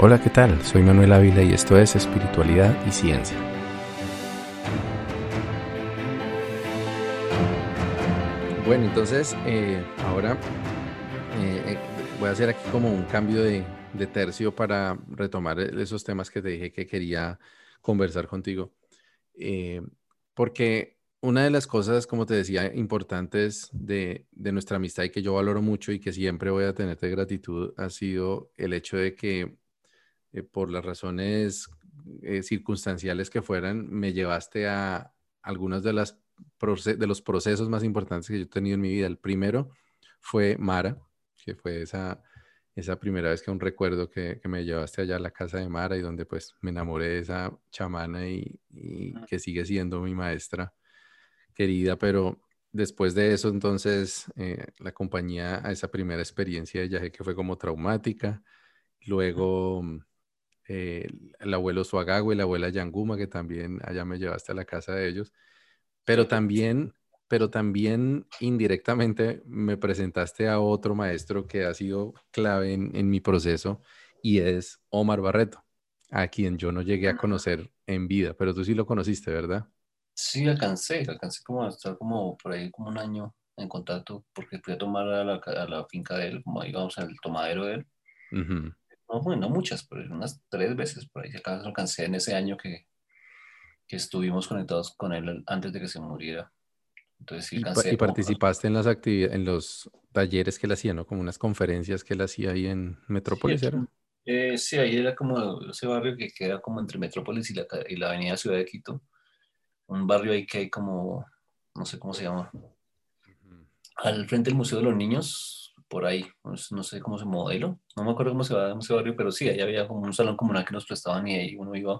Hola, ¿qué tal? Soy Manuel Ávila y esto es Espiritualidad y Ciencia. Bueno, entonces eh, ahora eh, eh, voy a hacer aquí como un cambio de, tercio para retomar esos temas que te dije que quería conversar contigo. porque una de las cosas, como te decía, importantes de, nuestra amistad y que yo valoro mucho y que siempre voy a tenerte gratitud ha sido el hecho de que eh, por las razones eh, circunstanciales que fueran, me llevaste a algunos de, las de los procesos más importantes que yo he tenido en mi vida. El primero fue Mara, que fue esa, esa primera vez que un recuerdo que, me llevaste allá a la casa de Mara y donde pues me enamoré de esa chamana y, que sigue siendo mi maestra querida, pero después de eso entonces eh, la compañía a esa primera experiencia de viaje que fue como traumática, luego el abuelo Suagago y la abuela Yanguma, que también allá me llevaste a la casa de ellos, pero también, pero también indirectamente me presentaste a otro maestro que ha sido clave en, mi proceso y es Omar Barreto, a quien yo no llegué a conocer en vida, pero tú sí lo conociste, ¿verdad? Sí, alcancé, alcancé como a estar como por ahí como un año en contacto porque fui a tomar a la, finca de él, como digamos, el tomadero de él no, bueno, muchas, pero unas tres veces por ahí acá alcancé en ese año que, que estuvimos conectados con él antes de que se muriera. Entonces, sí, y, participaste en las actividades, en los talleres que él hacía, ¿no? Como unas conferencias que él hacía ahí en Metrópolis, sí, eh, sí, ahí era como ese barrio que queda como entre Metrópolis y la, y la avenida Ciudad de Quito. Un barrio ahí que hay como, no sé cómo se llama. Al frente del Museo de los Niños, por ahí, pues, no sé cómo se modelo, no me acuerdo cómo se va ese barrio, pero sí, ahí había como un salón comunal que nos prestaban y ahí uno iba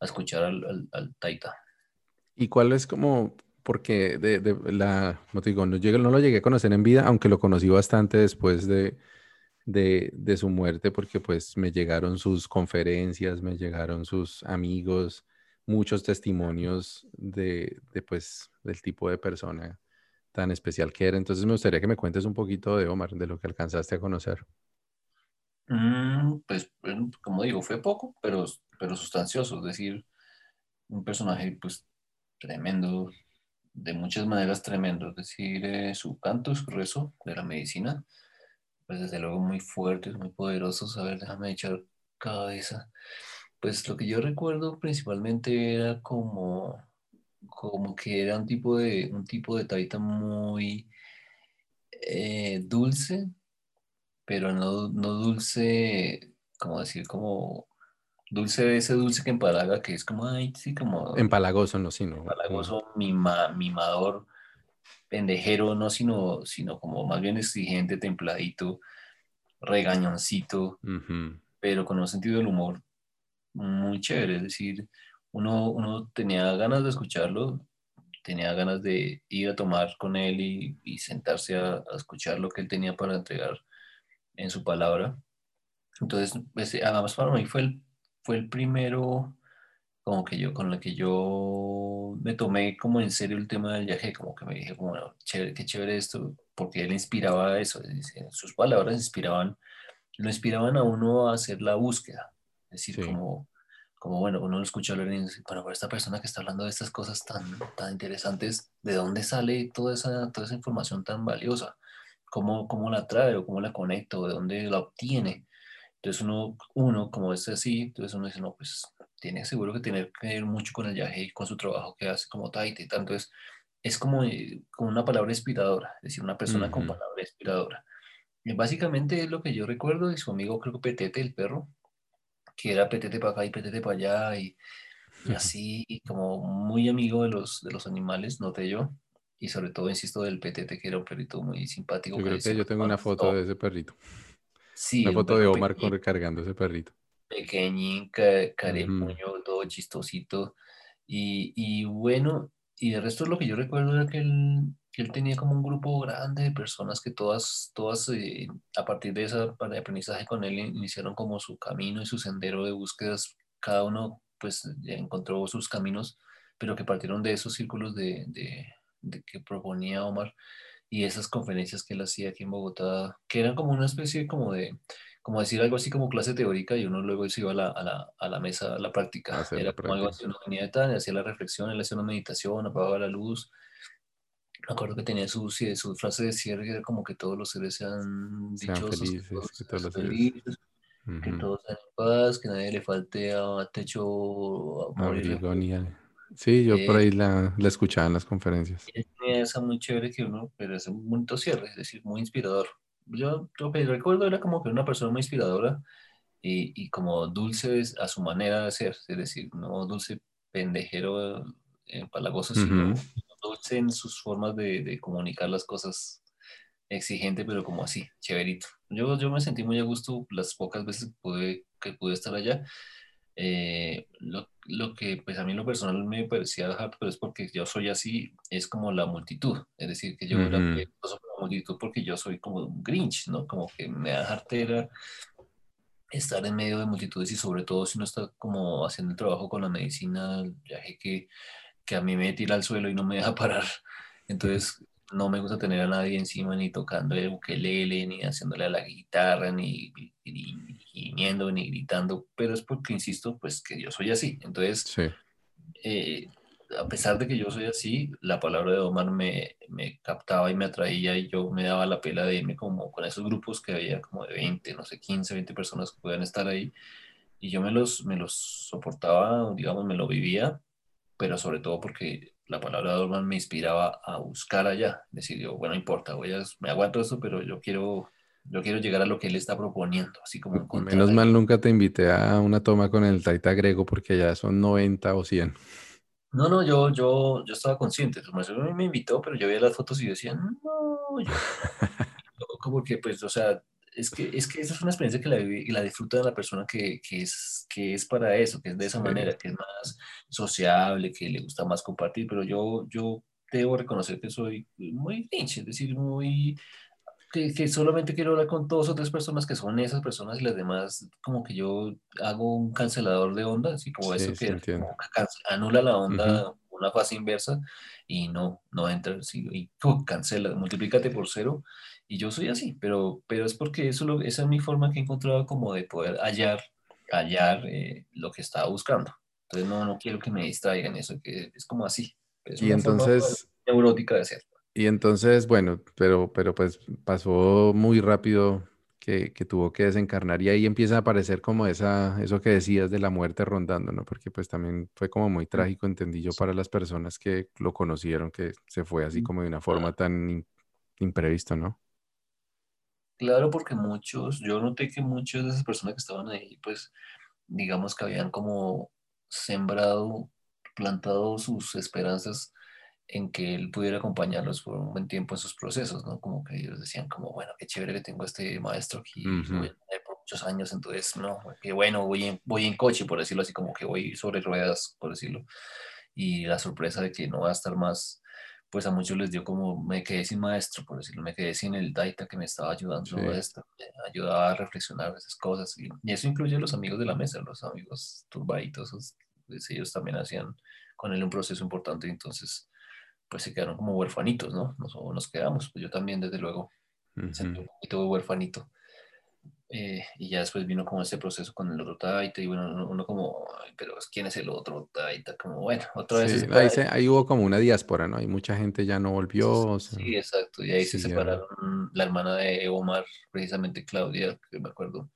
a escuchar al, al, Taita. ¿Y cuál es como, porque de, de la, no, digo, no, llegué, no lo llegué a conocer en vida, aunque lo conocí bastante después de, de, de, su muerte, porque pues me llegaron sus conferencias, me llegaron sus amigos, muchos testimonios de, de pues, del tipo de persona tan especial que era. Entonces me gustaría que me cuentes un poquito de Omar, de lo que alcanzaste a conocer. Mm, pues, como digo, fue poco, pero, pero sustancioso, es decir, un personaje pues tremendo, de muchas maneras tremendo, es decir, eh, su canto, su rezo de la medicina, pues desde luego muy fuertes, muy poderosos. A ver, déjame echar cabeza. Pues lo que yo recuerdo principalmente era como como que era un tipo de, un tipo de taita muy eh, dulce, pero no, no dulce, como decir, como dulce, ese dulce que empalaga, que es como, ay, sí, como... Empalagoso, no, sino... Empalagoso, mima, mimador, pendejero, no, sino, sino como más bien exigente, templadito, regañoncito, pero con un sentido del humor muy chévere, es decir, uno, tenía ganas de escucharlo, tenía ganas de ir a tomar con él y, sentarse a, escuchar lo que él tenía para entregar en su palabra. Entonces, pues, además para mí fue el, fue el primero como que yo, con el que yo me tomé como en serio el tema del viaje, como que me dije, bueno, chévere, qué chévere esto, porque él inspiraba eso, sus palabras inspiraban, lo inspiraban a uno a hacer la búsqueda, es decir, como como bueno, uno lo escucha hablar y dice, bueno, pero esta persona que está hablando de estas cosas tan, tan interesantes, ¿de dónde sale toda esa, toda esa información tan valiosa? ¿Cómo, ¿Cómo la trae o cómo la conecta o de dónde la obtiene? Entonces uno, uno como es así, entonces uno dice, no, pues tiene seguro que tener que ver mucho con el viaje y con su trabajo que hace como Taite. Entonces es como, eh, como una palabra inspiradora, es decir, una persona con palabra inspiradora. Y básicamente es lo que yo recuerdo de su amigo, creo que Petete, el perro, que era petete para acá y petete para allá y, así, como muy amigo de los, de los animales, noté yo. Y sobre todo, insisto, del petete, que era un perrito muy simpático. Yo creo que, yo tengo una foto de ese perrito. Sí. Una foto de Omar recargando ese perrito. Pequeñín, caremuño, todo chistosito. Y, y bueno, y el resto lo que yo recuerdo era que él, él tenía como un grupo grande de personas que todas, todas eh, a partir de ese aprendizaje con él iniciaron como su camino y su sendero de búsquedas. Cada uno pues encontró sus caminos, pero que partieron de esos círculos de, de, que proponía Omar y esas conferencias que él hacía aquí en Bogotá, que eran como una especie como de, como decir algo así como clase teórica y uno luego se iba a la, a la, a la mesa, a la práctica. Era como algo así, uno venía de tal, hacía la reflexión, él hacía una meditación, apagaba la luz. Me acuerdo que tenía su, su frase de cierre, era como que todos los seres sean, dichosos, felices, que todos, sean felices, que todos sean en paz, que nadie le falte a techo, amor Sí, yo por eh, ahí la, la, escuchaba en las conferencias. Esa muy chévere que uno, pero es un bonito cierre, es decir, muy inspirador. Yo lo que recuerdo era como que una persona muy inspiradora y, y, como dulce a su manera de ser, es decir, no dulce pendejero eh, palagoso, sino dulce en sus formas de, de, comunicar las cosas, exigente, pero como así, chéverito. Yo, yo me sentí muy a gusto las pocas veces que pude, que pude estar allá. Eh, lo, lo, que pues a mí en lo personal me parecía harto, pero es porque yo soy así, es como la multitud, es decir, que yo era multitud porque yo soy como un Grinch, ¿no? Como que me da jartera estar en medio de multitudes y sobre todo si uno está como haciendo el trabajo con la medicina, ya que, que a mí me tira al suelo y no me deja parar. Entonces no me gusta tener a nadie encima ni tocando el ukelele, ni haciéndole a la guitarra, ni, ni, gimiendo, ni gritando, pero es porque, insisto, pues que yo soy así. Entonces, sí. eh, a pesar de que yo soy así, la palabra de Omar me, me, captaba y me atraía y yo me daba la pela de irme como con esos grupos que había como de 20, no sé, 15, 20 personas que podían estar ahí y yo me los, me los soportaba, digamos, me lo vivía, pero sobre todo porque la palabra de Omar me inspiraba a buscar allá, decir yo, bueno, no importa, voy a, me aguanto esto, pero yo quiero yo quiero llegar a lo que él está proponiendo, así como Menos mal nunca te invité a una toma con el Taita Grego porque ya son 90 o 100. No, no, yo, yo, yo estaba consciente. Su maestro me invitó, pero yo veía las fotos y decía, no, yo, como que, pues, o sea, es que, es que esa es una experiencia que la, y la disfruta de la persona que, que, es, que es para eso, que es de esa manera, que es más sociable, que le gusta más compartir, pero yo, yo debo reconocer que soy muy pinche, es decir, muy que, solamente quiero hablar con dos o tres personas que son esas personas y las demás, como que yo hago un cancelador de onda, así como eso que anula la onda, una fase inversa y no, no entra, y cancela, multiplícate por cero. Y yo soy así, pero, pero es porque eso lo, esa es mi forma que he encontrado como de poder hallar, hallar eh, lo que estaba buscando. Entonces no, no quiero que me distraigan eso, que es como así. Es y entonces... neurótica de ser. Y entonces, bueno, pero, pero pues pasó muy rápido que, que, tuvo que desencarnar y ahí empieza a aparecer como esa, eso que decías de la muerte rondando, ¿no? Porque pues también fue como muy trágico, entendí yo, para las personas que lo conocieron, que se fue así como de una forma tan imprevista, ¿no? Claro, porque muchos, yo noté que muchas de esas personas que estaban ahí, pues, digamos que habían como sembrado, plantado sus esperanzas en que él pudiera acompañarlos por un buen tiempo en sus procesos, ¿no? Como que ellos decían como, bueno, qué chévere que tengo a este maestro aquí por muchos años, entonces, no, qué bueno, voy en, voy en coche, por decirlo así, como que voy sobre ruedas, por decirlo, y la sorpresa de que no va a estar más, pues a muchos les dio como, me quedé sin maestro, por decirlo, me quedé sin el Daita que me estaba ayudando a esto, me ayudaba a reflexionar esas cosas, y, eso incluye a los amigos de la mesa, los amigos turbaditos, pues, ellos también hacían con él un proceso importante, entonces pues se quedaron como huerfanitos, ¿no? Nos, nos quedamos, pues yo también desde luego sentí un poquito de huerfanito. Eh, y ya después vino como ese proceso con el otro Taita y bueno, uno, como, pero ¿quién es el otro Taita? Como bueno, otra vez... ahí, ahí, hubo como una diáspora, ¿no? Y mucha gente ya no volvió. Sí, exacto, y ahí se separaron la hermana de Omar, precisamente Claudia, que me acuerdo,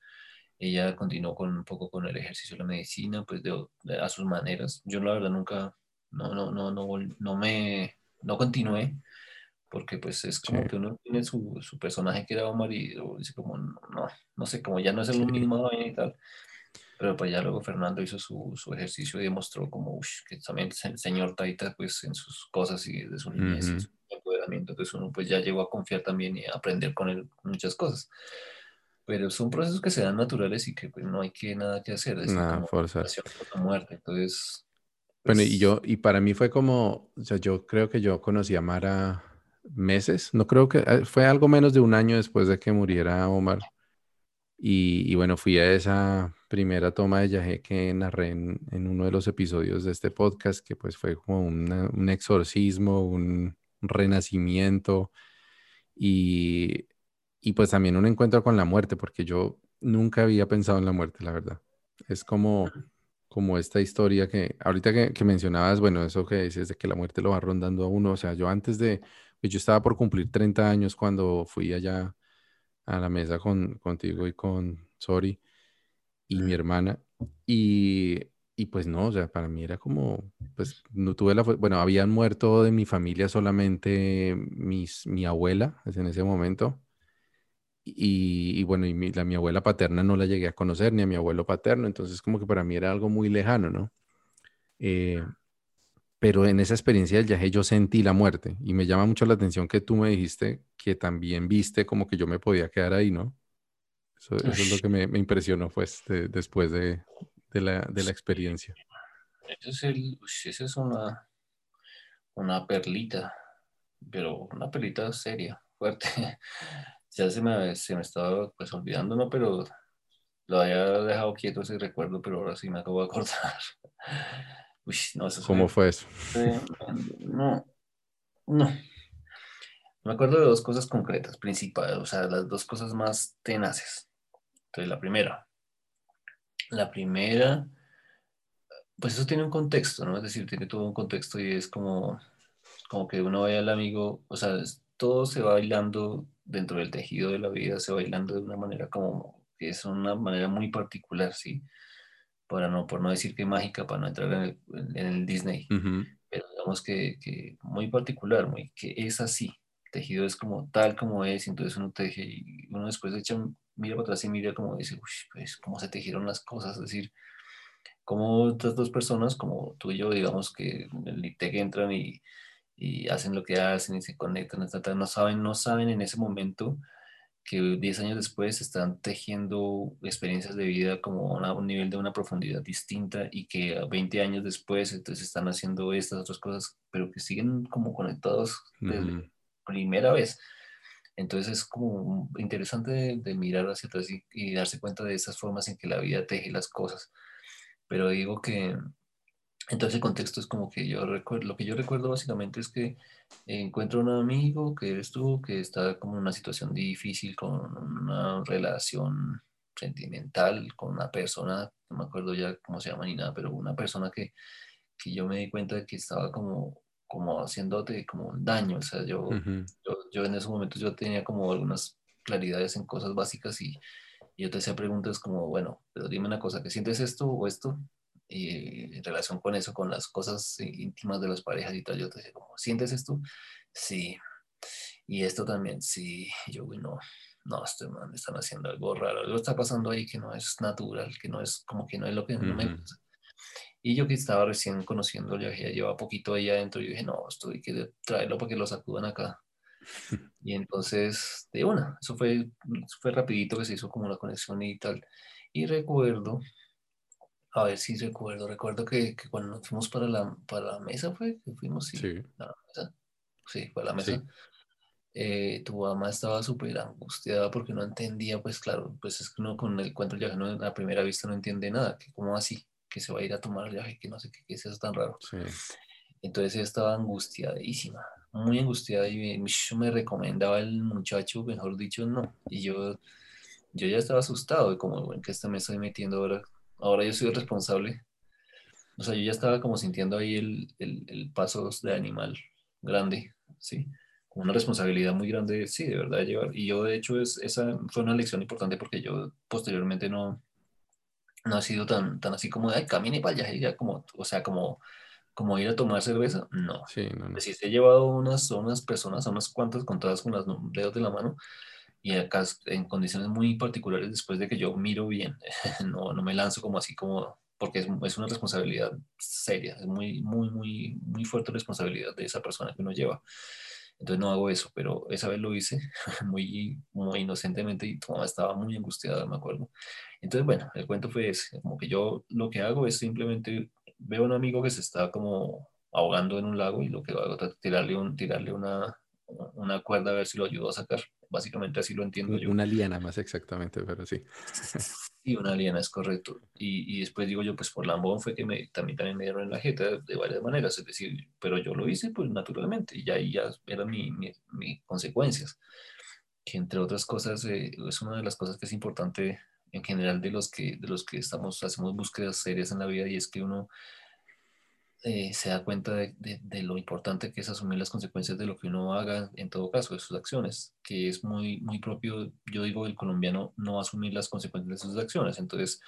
ella continuó con un poco con el ejercicio de la medicina, pues de, a sus maneras. Yo la verdad nunca, no, no, no, no, no me no continué, porque pues es como que uno tiene su, su, personaje que era Omar y dice como, no, no sé, como ya no es el mismo y tal. Pero pues ya luego Fernando hizo su, su ejercicio y demostró como que también el señor Taita pues en sus cosas y de su niñez y su empoderamiento, entonces uno pues ya llegó a confiar también y a aprender con él muchas cosas. Pero son procesos que se dan naturales y que pues no hay que nada que hacer, es nada, como fuerza. muerte, entonces bueno, y pues yo, y para mí fue como, o sea, yo creo que yo conocí a Mara meses, no creo que, eh, fue algo menos de un año después de que muriera Omar. Y, bueno, fui a esa primera toma de Yahé que narré en, uno de los episodios de este podcast, que pues fue como un exorcismo, un renacimiento y, y pues también un encuentro con la muerte, porque yo nunca había pensado en la muerte, la verdad. Es como, como esta historia que ahorita que, mencionabas, bueno, eso que dices de que la muerte lo va rondando a uno, o sea, yo antes de, yo estaba por cumplir 30 años cuando fui allá a la mesa con, contigo y con Sori y mi hermana, y, y pues no, o sea, para mí era como, pues no tuve la, bueno, habían muerto de mi familia solamente mis, mi abuela pues, en ese momento, y, bueno, y mi, la, mi abuela paterna no la llegué a conocer, ni a mi abuelo paterno, entonces como que para mí era algo muy lejano, ¿no? Eh, pero en esa experiencia del viaje yo sentí la muerte y me llama mucho la atención que tú me dijiste que también viste como que yo me podía quedar ahí, ¿no? Eso, es lo que me, me impresionó pues después de, de, la, de la experiencia. Eso es, el, esa es una, una perlita, pero una perlita seria, fuerte. ya se me, se me estaba pues olvidando, ¿no? Pero lo había dejado quieto ese recuerdo, pero ahora sí me acabo de acordar. Uy, no, eso ¿Cómo fue eso? no, no. Me acuerdo de dos cosas concretas, principales, o sea, las dos cosas más tenaces. Entonces, la primera. La primera, pues eso tiene un contexto, ¿no? Es decir, tiene todo un contexto y es como, como que uno ve al amigo, o sea, todo se va bailando dentro del tejido de la vida, se va bailando de una manera como que es una manera muy particular, ¿sí? Para no, por no decir que mágica, para no entrar en el, Disney, pero digamos que, que, muy particular, muy, que es así. El tejido es como tal como es, entonces uno teje y uno después echa, mira para atrás y mira como dice, pues cómo se tejieron las cosas, es decir, como estas dos personas, como tú y yo, digamos que el ITEC entran y y hacen lo que hacen y se conectan, no saben, no saben en ese momento que 10 años después están tejiendo experiencias de vida como a un nivel de una profundidad distinta y que 20 años después entonces están haciendo estas otras cosas, pero que siguen como conectados de primera vez. Entonces es como interesante de, mirar hacia atrás y, y, darse cuenta de esas formas en que la vida teje las cosas. Pero digo que, entonces el contexto es como que yo recuerdo, lo que yo recuerdo básicamente es que encuentro un amigo que eres tú, que está como en una situación difícil con una relación sentimental con una persona, no me acuerdo ya cómo se llama ni nada, pero una persona que, que yo me di cuenta de que estaba como, como haciéndote como un daño, o sea, yo, yo, yo, en ese momento yo tenía como algunas claridades en cosas básicas y, y yo te hacía preguntas como, bueno, pero dime una cosa, ¿que sientes esto o esto? Y en relación con eso, con las cosas íntimas de las parejas y tal, yo te decía, ¿sientes esto? Sí. Y esto también, sí. Yo, no, no, este man, están haciendo algo raro, algo está pasando ahí que no es natural, que no es como que no es lo que me gusta. Y yo que estaba recién conociendo, ya lleva poquito ahí adentro, yo dije, no, esto hay que traerlo para que lo sacudan acá. Y entonces, de una, eso fue, fue rapidito que se hizo como una conexión y tal. Y recuerdo a ver si recuerdo. Recuerdo que, que, cuando nos fuimos para la, para la mesa fue que fuimos, sí. Sí, la mesa. sí fue a la mesa. Eh, tu mamá estaba súper angustiada porque no entendía, pues claro, pues es que uno con el cuento del viaje no, a primera vista no entiende nada, que cómo así, que se va a ir a tomar el viaje, que no sé qué, qué es eso tan raro. Sí. Entonces ella estaba angustiadísima, muy angustiada y me, me recomendaba el muchacho, mejor dicho, no. Y yo, yo ya estaba asustado de cómo, bueno, que esta me estoy metiendo ahora ahora yo soy el responsable. O sea, yo ya estaba como sintiendo ahí el, el, el paso de animal grande, ¿sí? Como una responsabilidad muy grande, sí, de verdad, llevar. Y yo, de hecho, es, esa fue una lección importante porque yo posteriormente no, no ha sido tan, tan así como de, ay, camine para allá, ya como, o sea, como, como ir a tomar cerveza, no. Sí, no, no. he llevado unas, unas personas, unas cuantas contadas con los dedos de la mano, y acá en condiciones muy particulares después de que yo miro bien, no, no me lanzo como así como, porque es, es, una responsabilidad seria, es muy, muy, muy, muy fuerte responsabilidad de esa persona que uno lleva. Entonces no hago eso, pero esa vez lo hice muy, muy inocentemente y tu mamá estaba muy angustiada, me acuerdo. Entonces, bueno, el cuento fue ese, como que yo lo que hago es simplemente veo a un amigo que se está como ahogando en un lago y lo que hago es tirarle, un, tirarle una, una cuerda a ver si lo ayudo a sacar. Básicamente así lo entiendo yo. Una liana más exactamente, pero sí. Y una liana es correcto. Y, y, después digo yo, pues por lambón fue que me, también, también me dieron en la jeta de, varias maneras, es decir, pero yo lo hice pues naturalmente y ahí ya eran mis mi, consecuencias. Que entre otras cosas, eh, es una de las cosas que es importante en general de los que, de los que estamos, hacemos búsquedas serias en la vida y es que uno eh, se da cuenta de, de, lo importante que es asumir las consecuencias de lo que uno haga, en todo caso, de sus acciones, que es muy, muy propio, yo digo, el colombiano no asumir las consecuencias de sus acciones. Entonces,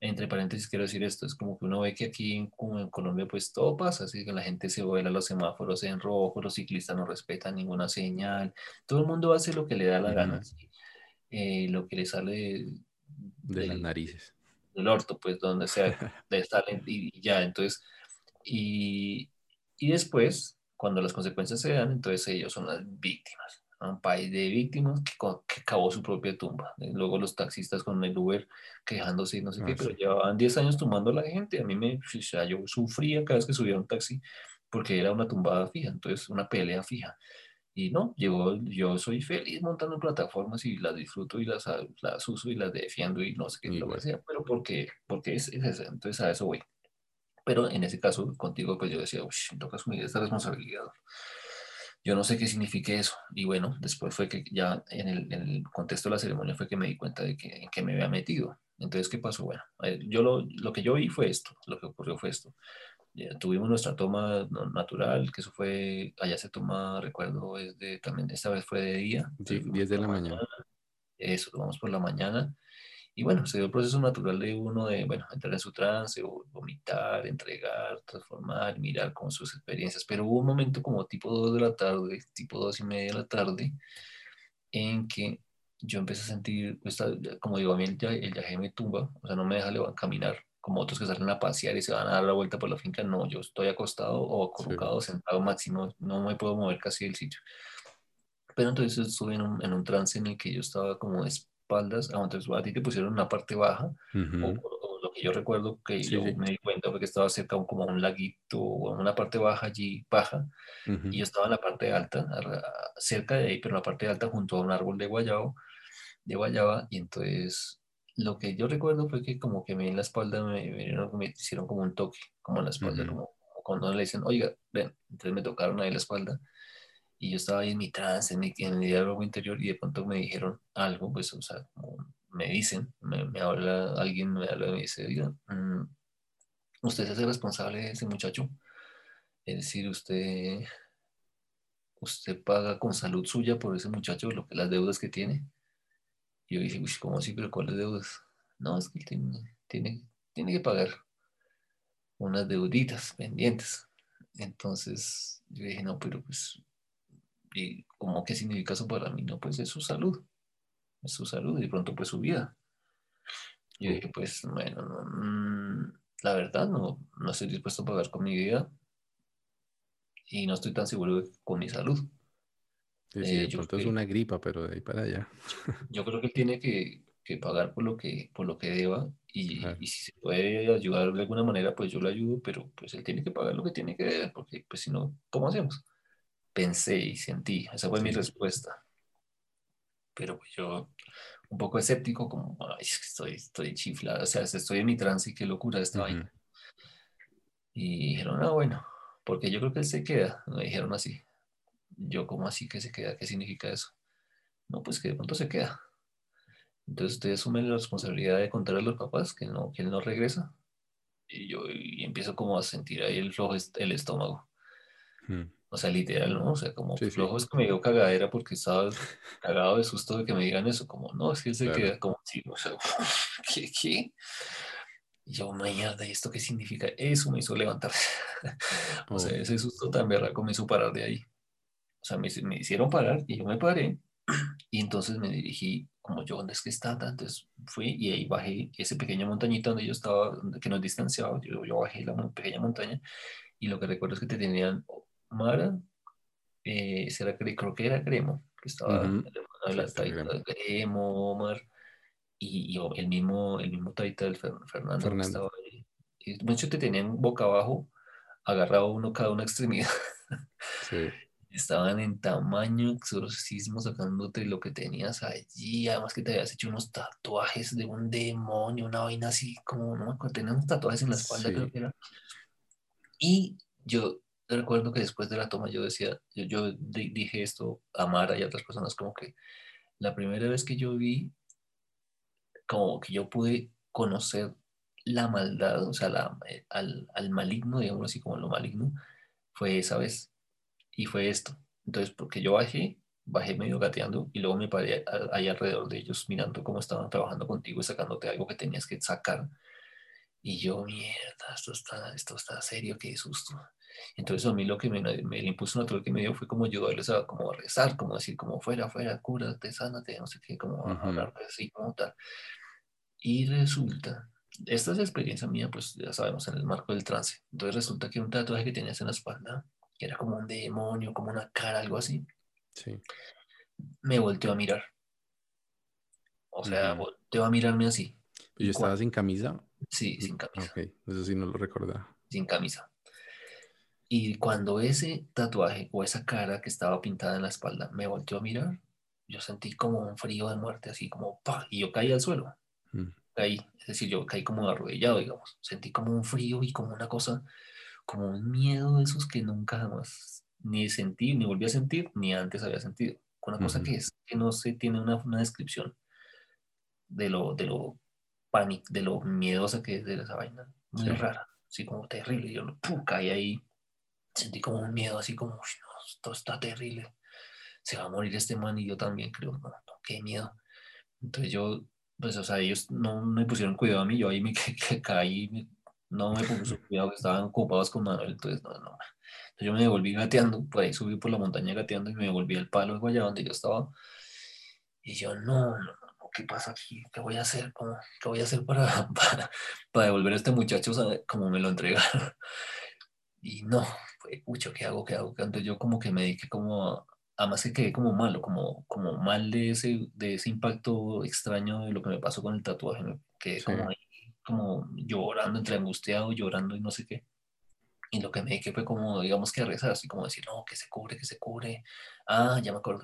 entre paréntesis, quiero decir esto, es como que uno ve que aquí en, en Colombia pues todo pasa, así que la gente se vuela los semáforos en rojo, los ciclistas no respetan ninguna señal, todo el mundo hace lo que le da la gana, eh, lo que le sale de, las narices. Del orto, pues donde sea, de estar y ya, entonces y, y después, cuando las consecuencias se dan, entonces ellos son las víctimas. Un país de víctimas que, que cavó su propia tumba. Luego los taxistas con el Uber quejándose y no sé qué, ah, pero llevaban 10 años tumbando a la gente. A mí me, o sea, yo sufría cada vez que subía un taxi porque era una tumbada fija, entonces una pelea fija. Y no, yo, yo soy feliz montando plataformas y las disfruto y las, las uso y las defiendo y no sé qué, lo que sea, pero porque, porque es, es eso. Entonces a eso voy. Pero en ese caso, contigo, pues yo decía, uy, me toca asumir esta responsabilidad. Yo no sé qué signifique eso. Y bueno, después fue que ya en el, en el contexto de la ceremonia fue que me di cuenta de que, en qué me había metido. Entonces, ¿qué pasó? Bueno, yo lo, lo, que yo vi fue esto, lo que ocurrió fue esto. Ya tuvimos nuestra toma natural, que eso fue, allá se toma, recuerdo, es de, también esta vez fue de día. Sí, 10 de la, mañana. mañana. Eso, tomamos por la mañana. Y bueno, se dio el proceso natural de uno de, bueno, entrar en su trance, vomitar, entregar, transformar, mirar con sus experiencias. Pero hubo un momento como tipo 2 de la tarde, tipo 2 y media de la tarde, en que yo empecé a sentir, como digo, a mí el, el viaje me tumba, o sea, no me deja caminar, como otros que salen a pasear y se van a dar la vuelta por la finca, no, yo estoy acostado o colocado, sentado máximo, no me puedo mover casi del sitio. Pero entonces estuve en un, en un trance en el que yo estaba como espaldas, ah, entonces a ti te pusieron una parte baja, o, lo que yo recuerdo que yo me di cuenta fue que estaba cerca como un laguito o una parte baja allí, baja, y yo estaba en la parte alta, cerca de ahí, pero en la parte alta junto a un árbol de guayabo, de guayaba, y entonces lo que yo recuerdo fue que como que me en la espalda me, me, hicieron como un toque, como en la espalda, como, cuando le dicen, oiga, ven, entonces me tocaron ahí la espalda, y yo estaba ahí en mi trance, en en diálogo interior, y de pronto me dijeron algo, pues, o sea, me dicen, me, me, habla alguien, me habla y me dice, oiga, mm, usted se hace responsable de ese muchacho, es decir, usted, usted paga con salud suya por ese muchacho lo que, las deudas que tiene. Y yo dije, ¿cómo así? ¿Pero cuáles deudas? No, es que tiene, tiene, tiene que pagar unas deuditas pendientes. Entonces yo dije, no, pero pues y como qué significa eso para mí, no, pues es su salud, es su salud y de pronto pues su vida. Yo dije, pues bueno, mm, la verdad no, no estoy dispuesto a pagar con mi vida y no estoy tan seguro con mi salud. Sí, sí, de pronto es una gripa, pero de ahí para allá. Yo creo que él tiene que, que, pagar por lo que, por lo que deba y, y, si se puede ayudar de alguna manera, pues yo le ayudo, pero pues él tiene que pagar lo que tiene que deber, porque pues si no, ¿cómo hacemos? Pensé y sentí. Esa fue mi respuesta. Pero pues yo, un poco escéptico, como, estoy, estoy chiflado, o sea, estoy en mi trance y qué locura esta vaina. Y dijeron, ah, bueno, porque yo creo que él se queda. Me dijeron así. Yo, ¿cómo así que se queda? ¿Qué significa eso? No, pues que de pronto se queda. Entonces ustedes asumen la responsabilidad de contar a los papás que, no, que él no regresa. Y yo y empiezo como a sentir ahí el flojo el estómago. O sea, literal, ¿no? O sea, como flojo es que me dio cagadera porque estaba cagado de susto de que me digan eso, como, no, es que él se queda como, sí, o sea, ¿qué? qué? Y yo, mierda, ¿y esto qué significa? Eso me hizo levantar. o sea, ese susto tan berraco me hizo parar de ahí. O sea, me, me hicieron parar y yo me paré. Y entonces me dirigí, como yo, ¿dónde es que está? Entonces fui y ahí bajé ese pequeño montañito donde yo estaba, que nos distanciaba. Yo, yo bajé la pequeña montaña y lo que recuerdo es que te tenían Mara, eh, será, creo que era Cremo, que estaba en la taita, Cremo, Omar, y, el mismo, el mismo taita del Fernando, Fernando. estaba ahí. Y muchos te tenían boca abajo, agarrado uno cada una extremidad. Sí. Estaban en tamaño exorcismo sacándote lo que tenías allí. Además que te habías hecho unos tatuajes de un demonio, una vaina así como, no me acuerdo, tenían unos tatuajes en la espalda, creo que era. Y yo recuerdo que después de la toma yo decía, yo, dije esto a Mara y a otras personas como que la primera vez que yo vi como que yo pude conocer la maldad, o sea, la, eh, al, al, maligno, digamos así como lo maligno, fue esa vez. Y fue esto. Entonces, porque yo bajé, bajé medio gateando y luego me paré ahí alrededor de ellos mirando cómo estaban trabajando contigo y sacándote algo que tenías que sacar. Y yo, mierda, esto está, esto está serio, qué susto. Entonces a mí lo que me, me el impulso natural que me dio fue como ayudarles a, como rezar, como decir, como fuera, fuera, cúrate, sánate, no sé qué, como hablar así, como tal. Y resulta, esta es la experiencia mía, pues ya sabemos, en el marco del trance. Entonces resulta que un tatuaje que tenías en la espalda, que era como un demonio, como una cara, algo así, sí. me volteó a mirar. O sea, volteó a mirarme así. ¿Y estaba sin camisa? Sí, sin camisa. Ok, eso sí no lo recordaba. Sin camisa. Y cuando ese tatuaje o esa cara que estaba pintada en la espalda me volteó a mirar, yo sentí como un frío de muerte, así como ¡pah! Y yo caí al suelo. Mm. Caí, es decir, yo caí como arrodillado, digamos. Sentí como un frío y como una cosa, como un miedo de esos que nunca jamás ni sentí, ni volví a sentir, ni antes había sentido. Una cosa que es que no se tiene una, una descripción de lo, de lo pánico, de lo miedosa que es de esa vaina. Muy rara, así como terrible. Yo caí ahí sentí como un miedo así como, esto está terrible, se va a morir este man y yo también creo, no, qué miedo. Entonces yo, pues, o sea, ellos no me pusieron cuidado a mí, yo ahí me caí, no me puse cuidado, estaban ocupados con Manuel, entonces no, no. Entonces yo me devolví gateando, por ahí subí por la montaña gateando y me devolví al palo de allá donde yo estaba. Y yo, no, no, ¿qué pasa aquí? ¿Qué voy a hacer? ¿Qué voy a hacer para, para devolver a este muchacho como me lo entregaron? Y no, fue, pucho, ¿qué hago? ¿Qué hago? Entonces yo como que me dediqué como, además que quedé como malo, como, como mal de ese, de ese impacto extraño de lo que me pasó con el tatuaje, me quedé como ahí, como llorando, entre angustiado, llorando y no sé qué. Y lo que me dediqué fue como, digamos que a rezar, así como decir, no, que se cubre, que se cubre. Ah, ya me acuerdo.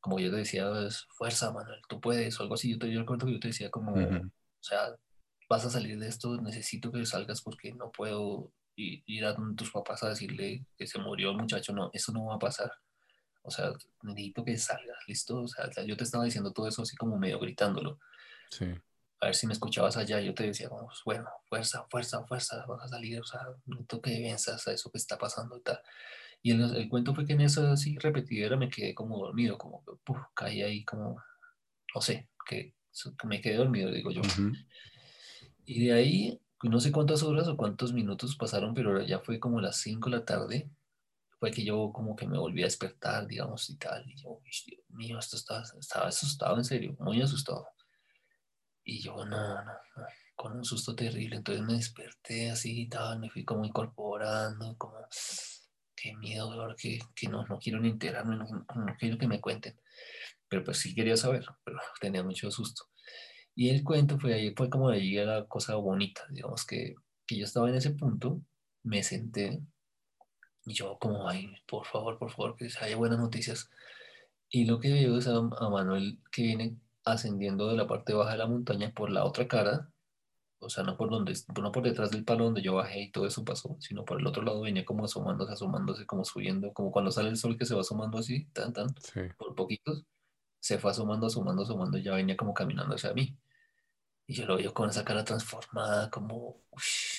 Como yo te decía, es, fuerza, Manuel, tú puedes, o algo así. Yo, te, yo recuerdo que yo te decía como, o sea, vas a salir de esto, necesito que salgas porque no puedo y ir a tus papás a decirle que se murió el muchacho, no, eso no va a pasar. O sea, necesito que salgas, ¿listo? O sea, yo te estaba diciendo todo eso así como medio gritándolo. Sí. A ver si me escuchabas allá, yo te decía, vamos, bueno, fuerza, fuerza, fuerza, vas a salir, o sea, no que piensas a eso que está pasando y tal. Y el, el, cuento fue que en eso así repetidera me quedé como dormido, como que caí ahí como, no sé, que, me quedé dormido, digo yo. Y de ahí no sé cuántas horas o cuántos minutos pasaron, pero ya fue como las 5 de la tarde, fue que yo como que me volví a despertar, digamos, y tal, y yo, Dios mío, esto estaba, estaba asustado, en serio, muy asustado. Y yo, no, no, con un susto terrible, entonces me desperté así y tal, me fui como incorporando, como, qué miedo, que, que no, no quiero ni enterarme, no, no quiero que me cuenten, pero pues sí quería saber, pero tenía mucho susto. Y el cuento fue ahí, fue como de allí la cosa bonita, digamos que, que yo estaba en ese punto, me senté y yo como, ay, por favor, por favor, que haya buenas noticias. Y lo que veo es a, Manuel que viene ascendiendo de la parte baja de la montaña por la otra cara, o sea, no por donde, no por detrás del palo donde yo bajé y todo eso pasó, sino por el otro lado venía como asomándose, asomándose, como subiendo, como cuando sale el sol que se va asomando así, tan, tan, por poquitos, se fue asomando, asomando, asomando, y ya venía como caminando hacia mí. Y yo lo veo con esa cara transformada, como,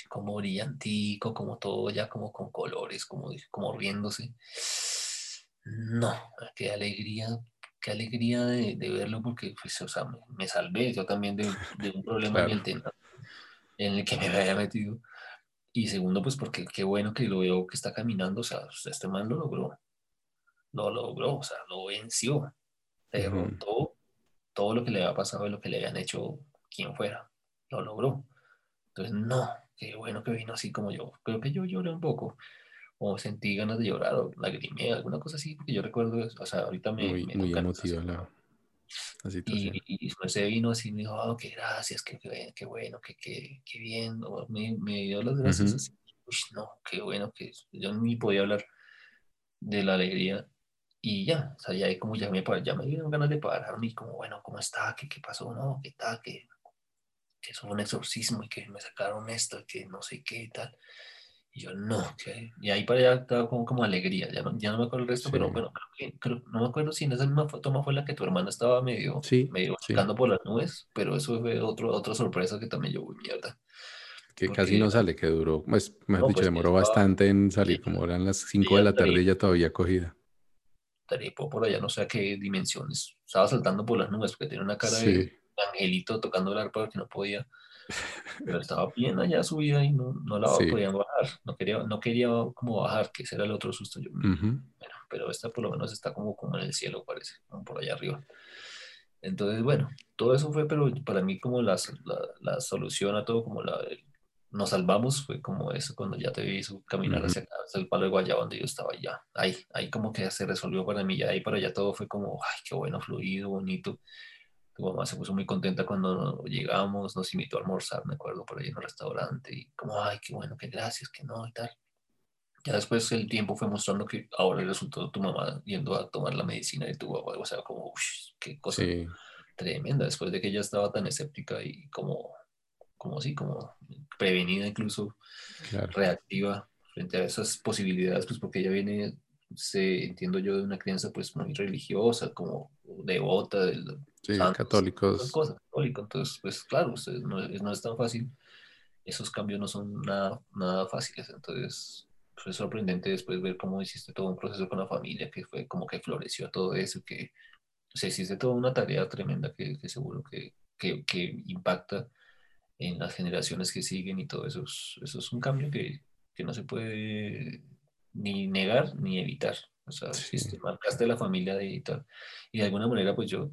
como brillantico, como todo ya como con colores, como, como riéndose. No, qué alegría, qué alegría de, verlo porque pues, o sea, me, salvé yo también de, un problema en, el en el que me había metido. Y segundo, pues porque qué bueno que lo veo que está caminando, o sea, este man lo logró, lo logró, o sea, lo venció, derrotó todo lo que le había pasado y lo que le habían hecho quien fuera, lo logró. Entonces, no, qué bueno que vino así como yo. Creo que yo lloré un poco, o sentí ganas de llorar, o lagrimé, alguna cosa así, porque yo recuerdo, o sea, ahorita me... Muy, me muy emotiva la, situación. Y, y, después se vino así, me dijo, oh, qué gracias, qué, qué, bueno, qué, qué, qué bien, me, me, dio las gracias así. Uy, no, qué bueno, que yo ni podía hablar de la alegría y ya, o sea, ya como ya me, ya me dieron ganas de pararme como, bueno, ¿cómo está? ¿Qué, qué pasó? No, ¿qué tal? ¿Qué, que eso fue un exorcismo y que me sacaron esto y que no sé qué y tal. Y yo, no, y ahí para allá estaba como, como alegría, ya no, ya no me acuerdo el resto, pero bueno, no me acuerdo si en esa misma toma fue la que tu hermana estaba medio, sí, medio por las nubes, pero eso fue otro, otra sorpresa que también yo, mierda. Que casi no sale, que duró, pues, mejor dicho, pues, demoró bastante en salir, como eran las 5 de la tarde y ya todavía cogida. Trepó por allá, no sé a qué dimensiones, estaba saltando por las nubes porque tenía una cara de angelito tocando el arpa que no podía. Pero estaba bien allá subida y no, no la podían bajar. No quería, no quería como bajar, que ese era el otro susto. Yo, pero esta por lo menos está como, como en el cielo, parece, como por allá arriba. Entonces, bueno, todo eso fue, pero para mí como la, la, solución a todo, como la, nos salvamos, fue como eso, cuando ya te vi caminar hacia, el palo de Guayaba, donde yo estaba ya. Ahí, ahí como que se resolvió para mí, ya ahí para allá todo fue como, ay, qué bueno, fluido, bonito. Tu mamá se puso muy contenta cuando llegamos, nos invitó a almorzar, me acuerdo, por ahí en un restaurante, y como, ay, qué bueno, qué gracias, que no, y tal. Ya después el tiempo fue mostrando que ahora resultó tu mamá yendo a tomar la medicina de tu papá, o sea, como, uff, qué cosa tremenda, después de que ella estaba tan escéptica y como, como sí, como prevenida incluso, reactiva frente a esas posibilidades, pues porque ella viene, se, entiendo yo, de una crianza pues muy religiosa, como devota del sí, católicos. Cosas, católico. Entonces, pues claro, no, no, es tan fácil. Esos cambios no son nada, nada fáciles. Entonces, fue sorprendente después ver cómo hiciste todo un proceso con la familia, que fue como que floreció todo eso, que o sea, hiciste toda una tarea tremenda que, que seguro que, que, que, impacta en las generaciones que siguen y todo eso. eso es un cambio que, que no se puede ni negar ni evitar. O sea, marcaste la familia de y tal. Y de alguna manera, pues yo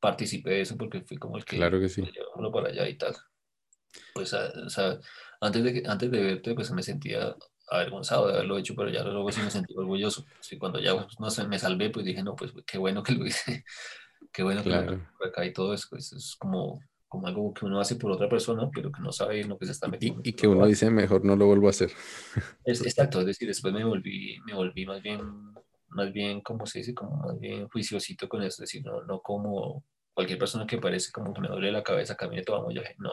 participé de eso porque fui como el que, claro que sí. uno para allá y tal. Pues, o sea, antes de, antes de verte, pues me sentía avergonzado de haberlo hecho, pero ya luego sí me sentí orgulloso. Sí, cuando ya pues, no sé, me salvé, pues dije, no, pues qué bueno que lo hice, qué bueno que lo por acá y todo eso. Pues, es como, como algo que uno hace por otra persona, pero que no sabe en lo que se está metiendo. Y, que uno dice, mejor no lo vuelvo a hacer. Es, exacto, es decir, después me volví, me volví más bien, más bien, como se dice, como más bien juiciosito con eso, es decir, no, no como cualquier persona que parece como que me duele la cabeza, camine todo no, no, no.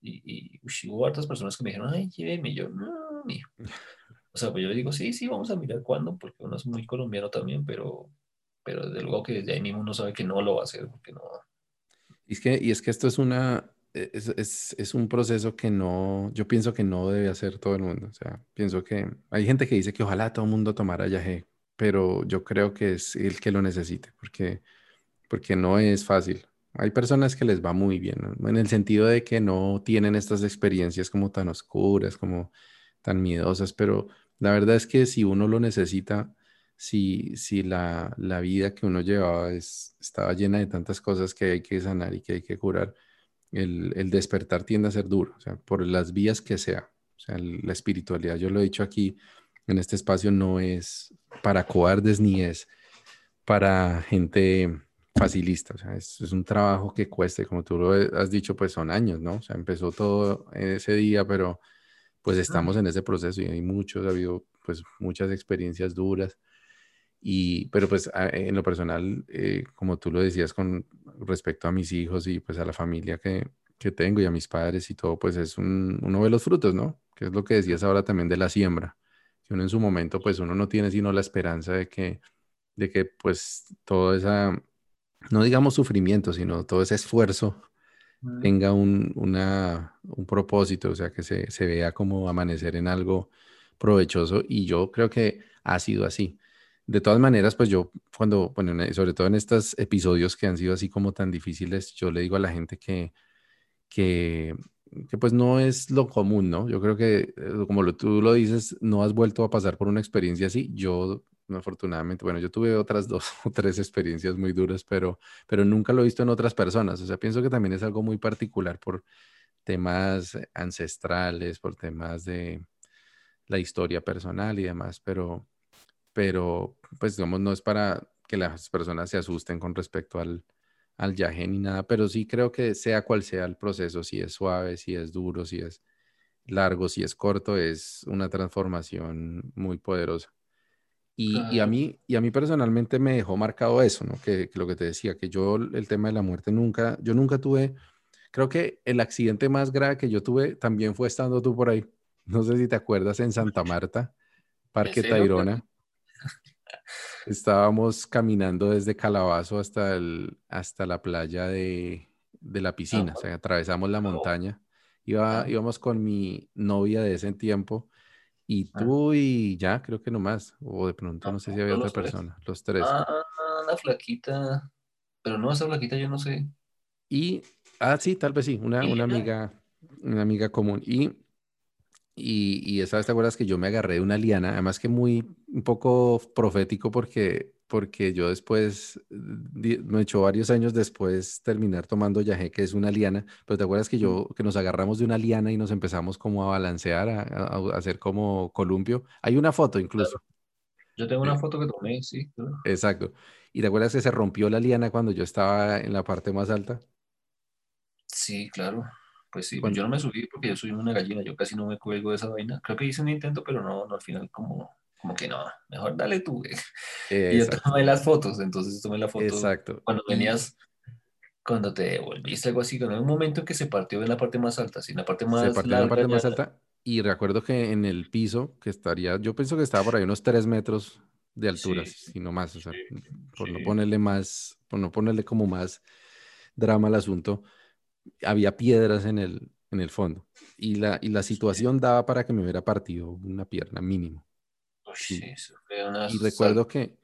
Y, y hubo otras personas que me dijeron, ay, lléveme, y yo, no, mío. O sea, pues yo digo, sí, sí, vamos a mirar cuándo, porque uno es muy colombiano también, pero, pero desde luego que desde ahí mismo uno sabe que no lo va a hacer, porque no, y es que, y es que esto e, es, un proceso que no, yo pienso que no debe hacer todo el mundo. O sea, pienso que hay gente que dice que ojalá todo el mundo tomara yagé, pero yo creo que es el que lo necesite, porque, porque no es fácil. Hay personas que les va muy bien, en el sentido de que no tienen estas experiencias como tan oscuras, como tan miedosas, pero la verdad es que si uno lo necesita, si, si la, la, vida que uno llevaba es, estaba llena de tantas cosas que hay que sanar y que hay que curar, el, el despertar tiende a ser duro, o sea, por las vías que sea. O sea, la espiritualidad, yo lo he dicho aquí en este espacio, no es para cobardes ni es para gente facilista, o sea, es, es, un trabajo que cueste, como tú lo has dicho, pues son años, ¿no? O sea, empezó todo ese día, pero pues estamos en ese proceso y hay muchos, ha habido pues muchas experiencias duras y, pero pues en lo personal, eh, como tú lo decías con respecto a mis hijos y pues a la familia que, que tengo y a mis padres y todo, pues es un, uno ve los frutos, ¿no? Que es lo que decías ahora también de la siembra, que uno en su momento pues uno no tiene sino la esperanza de que, de que pues todo esa, no digamos sufrimiento, sino todo ese esfuerzo tenga un, una, un propósito, o sea, que se, se vea como amanecer en algo provechoso y yo creo que ha sido así de todas maneras, pues yo cuando, bueno, sobre todo en estos episodios que han sido así como tan difíciles, yo le digo a la gente que, que, pues no es lo común, ¿no? Yo creo que, eh, como lo, tú lo dices, no has vuelto a pasar por una experiencia así. Yo, afortunadamente, bueno, yo tuve otras dos o tres experiencias muy duras, pero, pero nunca lo he visto en otras personas. O sea, pienso que también es algo muy particular por temas ancestrales, por temas de la historia personal y demás, pero pero pues digamos no es para que las personas se asusten con respecto al, al yaje ni nada, pero sí creo que sea cual sea el proceso, si es suave, si es duro, si es largo, si es corto, es una transformación muy poderosa. Y, y, a mí, y a mí personalmente me dejó marcado eso, ¿no? Que, que, lo que te decía, que yo el tema de la muerte nunca, yo nunca tuve, creo que el accidente más grave que yo tuve también fue estando tú por ahí, no sé si te acuerdas, en Santa Marta, Parque Tayrona. Estábamos caminando desde Calabazo hasta, el, hasta la playa de, la piscina, o sea, atravesamos la montaña. Iba, íbamos con mi novia de ese tiempo y tú y ya, creo que nomás, o de pronto no sé si había otra persona, los tres. Ah, una flaquita, pero no, esa flaquita yo no sé. Y, ah, sí, tal vez sí, una, una amiga, una amiga común. Y y, y esa vez te acuerdas que yo me agarré de una liana, además que muy un poco profético porque, porque yo después, me echó varios años después terminar tomando yagé, que es una liana, pero te acuerdas que yo, que nos agarramos de una liana y nos empezamos como a balancear, a, hacer como columpio. Hay una foto incluso. Yo tengo una foto que tomé, sí. Exacto. ¿Y te acuerdas que se rompió la liana cuando yo estaba en la parte más alta? Sí, claro. Pues sí, yo no me subí porque yo soy una gallina, yo casi no me cuelgo de esa vaina. Creo que hice un intento, pero no, no al final como, como que no, mejor dale tú. y yo tomé las fotos, entonces tomé la foto Exacto. cuando venías, cuando te volviste algo así, en un momento en que se partió en la parte más alta, sí, en la parte más Se partió en la parte más alta y recuerdo que en el piso, que estaría, yo pienso que estaba por ahí unos tres metros de altura, si no más, o sea, por no ponerle más, por no ponerle como más drama al asunto había piedras en el, en el fondo. Y la, y la situación daba para que me hubiera partido una pierna mínimo. y recuerdo que,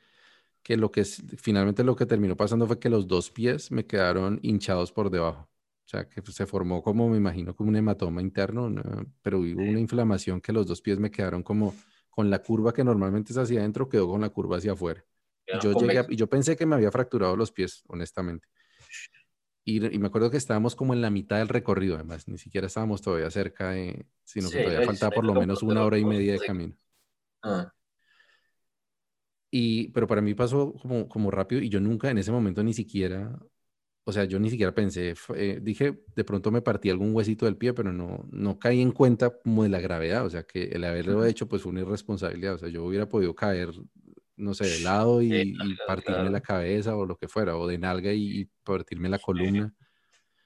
que lo que finalmente lo que terminó pasando fue que los dos pies me quedaron hinchados por debajo. O sea, que se formó como, me imagino, como un hematoma interno, pero hubo una inflamación que los dos pies me quedaron como con la curva que normalmente es hacia adentro, quedó con la curva hacia afuera. yo, llegué y yo pensé que me había fracturado los pies, honestamente. Y, me acuerdo que estábamos como en la mitad del recorrido, además, ni siquiera estábamos todavía cerca, de, sino que todavía faltaba por lo menos una hora y media de camino. Ah. Y, pero para mí pasó como, como rápido y yo nunca en ese momento ni siquiera, o sea, yo ni siquiera pensé, eh, dije, de pronto me partí algún huesito del pie, pero no, no caí en cuenta como de la gravedad, o sea, que el haberlo hecho pues fue una irresponsabilidad, o sea, yo hubiera podido caer no sé, de lado y, partirme la cabeza o lo que fuera, o de nalga y, partirme la columna.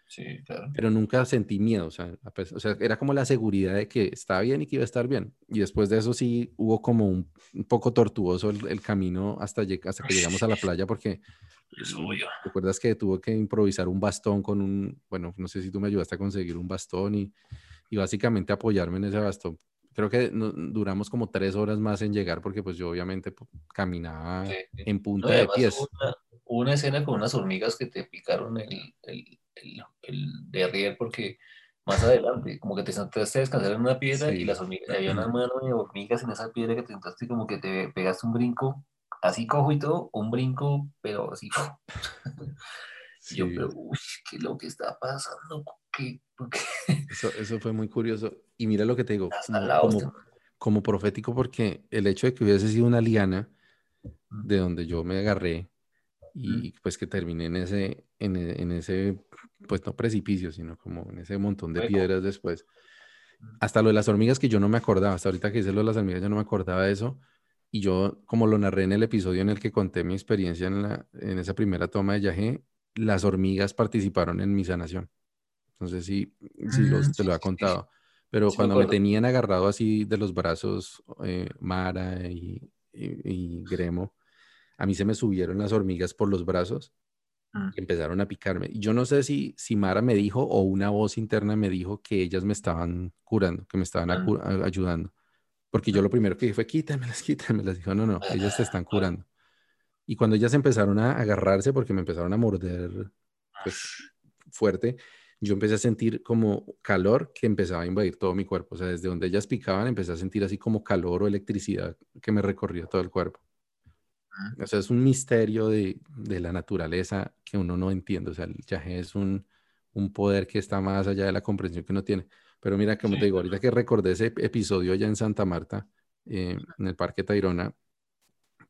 Sí, claro. Pero nunca sentí miedo, o sea, o sea, era como la seguridad de que estaba bien y que iba a estar bien. Y después de eso sí hubo como un, poco tortuoso el, camino hasta, hasta que llegamos a la playa porque recuerdas que tuve que improvisar un bastón con un, bueno, no sé si tú me ayudaste a conseguir un bastón y, y básicamente apoyarme en ese bastón creo que duramos como tres horas más en llegar porque pues yo obviamente caminaba en punta de pies. Hubo una, escena con unas hormigas que te picaron el, el, el, el derrier porque más adelante, como que te sentaste a descansar en una piedra y las hormigas, había una mano de hormigas en esa piedra que te sentaste como que te pegaste un brinco, así cojo y todo, un brinco, pero así. yo, pero, uy, ¿qué es lo que está pasando? ¿Qué, Eso, eso fue muy curioso. Y mira lo que te digo, como, profético, porque el hecho de que hubiese sido una liana de donde yo me agarré y pues que terminé en ese, en, en, ese, pues no precipicio, sino como en ese montón de piedras después. Hasta lo de las hormigas que yo no me acordaba, hasta ahorita que hice lo de las hormigas yo no me acordaba de eso. Y yo, como lo narré en el episodio en el que conté mi experiencia en, la, en esa primera toma de Yajé, las hormigas participaron en mi sanación. Entonces sí, sí los, te lo ha contado. Pero cuando me, tenían agarrado así de los brazos eh, Mara y, y, Gremo, a mí se me subieron las hormigas por los brazos ah. y empezaron a picarme. Y yo no sé si, si Mara me dijo o una voz interna me dijo que ellas me estaban curando, que me estaban ah. ayudando. Porque yo ah. lo primero que dije fue, quítamelas, quítamelas. Dijo, no, no, ellas te están curando. Y cuando ellas empezaron a agarrarse, porque me empezaron a morder pues, fuerte, yo empecé a sentir como calor que empezaba a invadir todo mi cuerpo. O sea, desde donde ellas picaban, empecé a sentir así como calor o electricidad que me recorría todo el cuerpo. O sea, es un misterio de, de la naturaleza que uno no entiende. O sea, el yaje es un, un, poder que está más allá de la comprensión que uno tiene. Pero mira, como te digo, ahorita que recordé ese episodio allá en Santa Marta, eh, en el Parque Tayrona,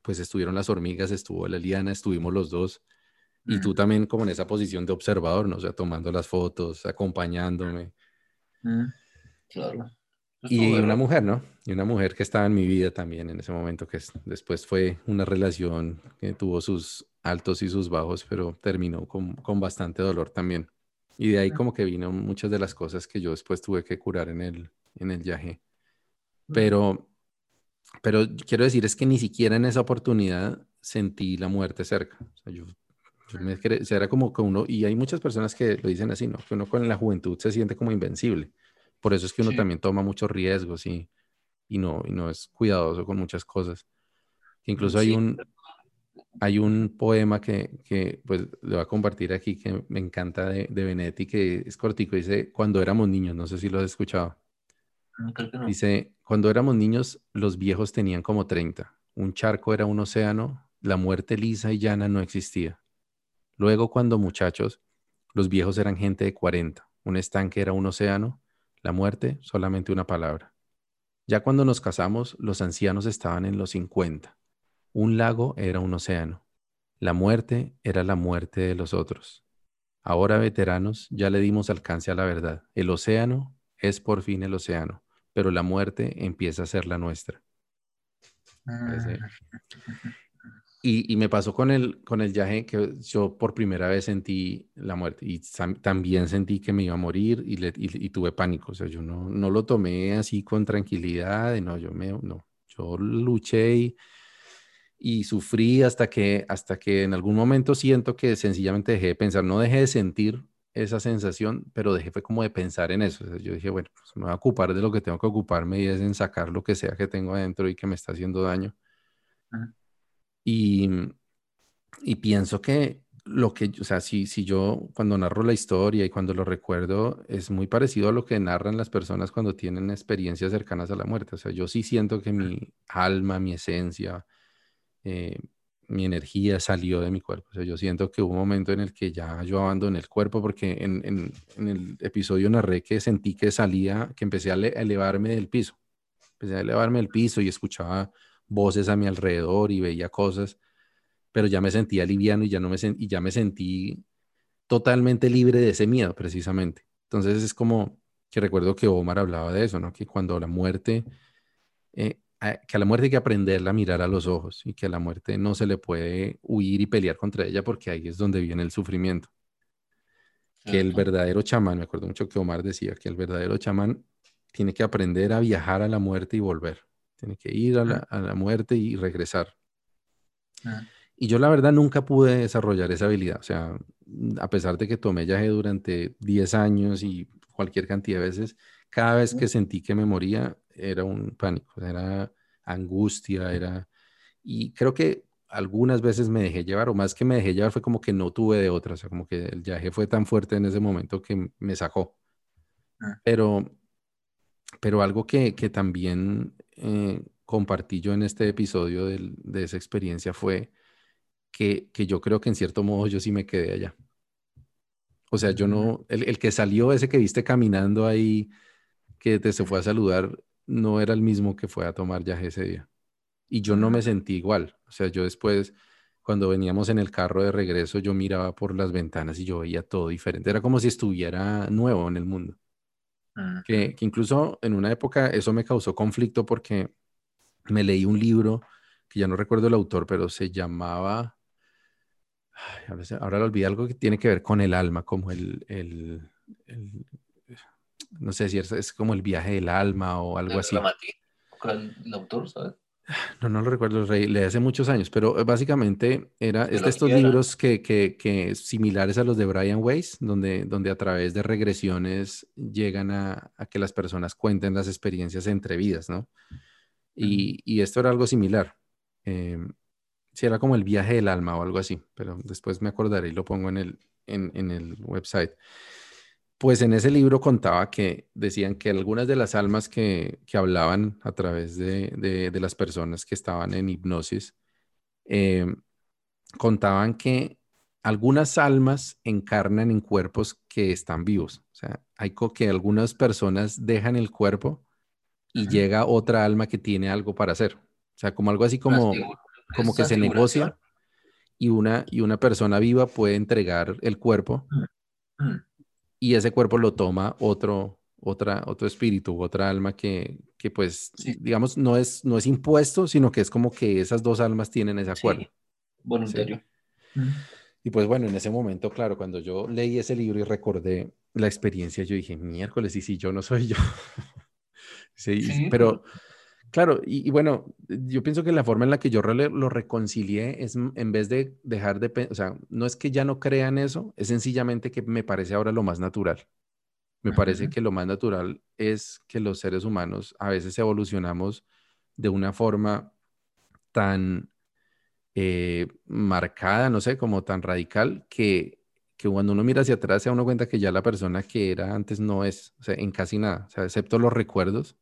pues estuvieron las hormigas, estuvo la liana, estuvimos los dos. Y tú también como en esa posición de observador, ¿no? O sea, tomando las fotos, acompañándome. Claro. Y una mujer, ¿no? Y una mujer que estaba en mi vida también en ese momento, que después fue una relación que tuvo sus altos y sus bajos, pero terminó con, con bastante dolor también. Y de ahí como que vino muchas de las cosas que yo después tuve que curar en el, en el viaje. Pero, pero quiero decir, es que ni siquiera en esa oportunidad sentí la muerte cerca. O sea, yo, era como que uno, y hay muchas personas que lo dicen así, ¿no? Que uno con la juventud se siente como invencible. Por eso es que uno también toma muchos riesgos y, y, no, y no es cuidadoso con muchas cosas. Incluso hay un, hay un poema que, que, pues le voy a compartir aquí que me encanta de, de Benetti, que es cortico, dice, cuando éramos niños, no sé si lo has escuchado. Dice, cuando éramos niños, los viejos tenían como 30. Un charco era un océano, la muerte lisa y llana no existía. Luego, cuando muchachos, los viejos eran gente de 40. Un estanque era un océano, la muerte solamente una palabra. Ya cuando nos casamos, los ancianos estaban en los 50. Un lago era un océano. La muerte era la muerte de los otros. Ahora, veteranos, ya le dimos alcance a la verdad. El océano es por fin el océano pero la muerte empieza a ser la nuestra. Ah. Y, me pasó con el, con el viaje que yo por primera vez sentí la muerte y también sentí que me iba a morir y, y, tuve pánico. O sea, yo no, no lo tomé así con tranquilidad, no, yo me, no, yo luché y, y sufrí hasta que, hasta que en algún momento siento que sencillamente dejé de pensar, no dejé de sentir, esa sensación, pero dejé fue como de pensar en eso. yo dije, bueno, pues me voy a ocupar de lo que tengo que ocuparme y es en sacar lo que sea que tengo adentro y que me está haciendo daño. Y, y pienso que lo que, o sea, si, si yo cuando narro la historia y cuando lo recuerdo, es muy parecido a lo que narran las personas cuando tienen experiencias cercanas a la muerte. O sea, yo sí siento que mi alma, mi esencia, eh, mi energía salió de mi cuerpo. O sea, yo siento que hubo un momento en el que ya yo abandoné el cuerpo porque en, en, en el episodio narré que sentí que salía, que empecé a, elevarme del piso. Empecé a elevarme del piso y escuchaba voces a mi alrededor y veía cosas, pero ya me sentía liviano y ya, no me, y ya me sentí totalmente libre de ese miedo, precisamente. Entonces es como que recuerdo que Omar hablaba de eso, ¿no? Que cuando la muerte... Eh, que a la muerte hay que aprenderla a mirar a los ojos y que a la muerte no se le puede huir y pelear contra ella porque ahí es donde viene el sufrimiento. Que el verdadero chamán, me acuerdo mucho que Omar decía que el verdadero chamán tiene que aprender a viajar a la muerte y volver. Tiene que ir a la, muerte y regresar. Y yo la verdad nunca pude desarrollar esa habilidad. O sea, a pesar de que tomé viaje durante 10 años y cualquier cantidad de veces, cada vez que sentí que me moría, era un pánico, era angustia, era... Y creo que algunas veces me dejé llevar, o más que me dejé llevar, fue como que no tuve de otra, o sea, como que el viaje fue tan fuerte en ese momento que me sacó. Ah. Pero, pero algo que, que también eh, compartí yo en este episodio de, de esa experiencia fue que, que, yo creo que en cierto modo yo sí me quedé allá. O sea, yo no, el, el que salió, ese que viste caminando ahí, que te se fue a saludar, no era el mismo que fue a tomar viaje ese día. Y yo no me sentí igual. O sea, yo después, cuando veníamos en el carro de regreso, yo miraba por las ventanas y yo veía todo diferente. Era como si estuviera nuevo en el mundo. Que, incluso en una época eso me causó conflicto porque me leí un libro que ya no recuerdo el autor, pero se llamaba... ahora, lo olvidé, algo que tiene que ver con el alma, como el, el no sé si es, como el viaje del alma o algo así. ¿Cuál el autor, sabes? No, no lo recuerdo, Rey, le hace muchos años, pero eh, básicamente era de estos libros que, que, que, similares a los de Brian Weiss, donde, donde a través de regresiones llegan a, a que las personas cuenten las experiencias entre vidas, ¿no? Y, y esto era algo similar. Eh, sí, era como el viaje del alma o algo así, pero después me acordaré y lo pongo en el, en, en el website. Pues en ese libro contaba que decían que algunas de las almas que, hablaban a través de, las personas que estaban en hipnosis, eh, contaban que algunas almas encarnan en cuerpos que están vivos. O sea, hay que algunas personas dejan el cuerpo y llega otra alma que tiene algo para hacer. O sea, como algo así como, como que se negocia y una, y una persona viva puede entregar el cuerpo y ese cuerpo lo toma otro, otra, otro espíritu, otra alma que, que pues, digamos, no es, no es impuesto, sino que es como que esas dos almas tienen ese acuerdo. voluntario. Y pues bueno, en ese momento, claro, cuando yo leí ese libro y recordé la experiencia, yo dije, miércoles, y si yo no soy yo. sí, pero, Claro, y, bueno, yo pienso que la forma en la que yo lo reconcilié es en vez de dejar de, o sea, no es que ya no crean eso, es sencillamente que me parece ahora lo más natural. Me parece que lo más natural es que los seres humanos a veces evolucionamos de una forma tan eh, marcada, no sé, como tan radical, que, que cuando uno mira hacia atrás se da uno cuenta que ya la persona que era antes no es, o sea, en casi nada, o sea, excepto los recuerdos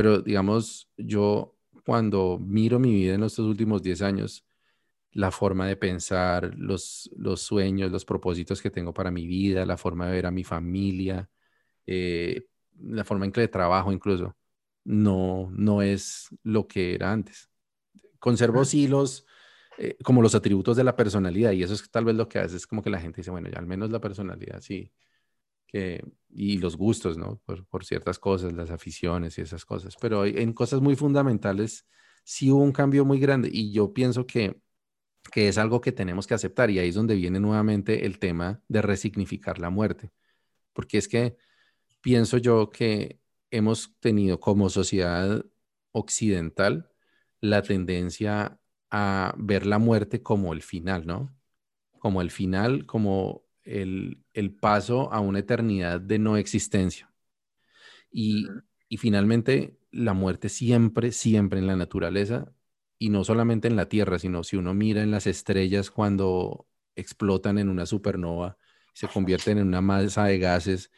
pero digamos, yo cuando miro mi vida en estos últimos 10 años, la forma de pensar, los, los sueños, los propósitos que tengo para mi vida, la forma de ver a mi familia, eh, la forma en que trabajo incluso, no, no es lo que era antes. Conservo sí los, eh, como los atributos de la personalidad y eso es tal vez lo que hace, es como que la gente dice, bueno, ya al menos la personalidad sí, y los gustos, ¿no? Por, ciertas cosas, las aficiones y esas cosas. Pero en cosas muy fundamentales sí hubo un cambio muy grande y yo pienso que, que es algo que tenemos que aceptar y ahí es donde viene nuevamente el tema de resignificar la muerte. Porque es que pienso yo que hemos tenido como sociedad occidental la tendencia a ver la muerte como el final, ¿no? Como el final, como el, paso a una eternidad de no existencia. Y, finalmente, la muerte siempre, siempre en la naturaleza, y no solamente en la Tierra, sino si uno mira en las estrellas cuando explotan en una supernova, se convierten en una masa de gases,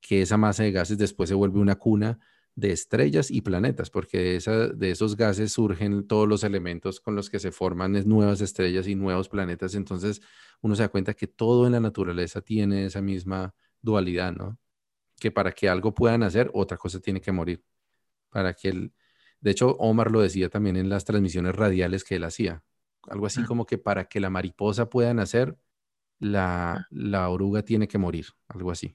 que esa masa de gases después se vuelve una cuna de estrellas y planetas, porque de, esa, de esos gases surgen todos los elementos con los que se forman nuevas estrellas y nuevos planetas. Entonces uno se da cuenta que todo en la naturaleza tiene esa misma dualidad, ¿no? Que para que algo pueda nacer, otra cosa tiene que morir. Para que el... De hecho, Omar lo decía también en las transmisiones radiales que él hacía. Algo así como que para que la mariposa pueda nacer, la, la oruga tiene que morir, algo así.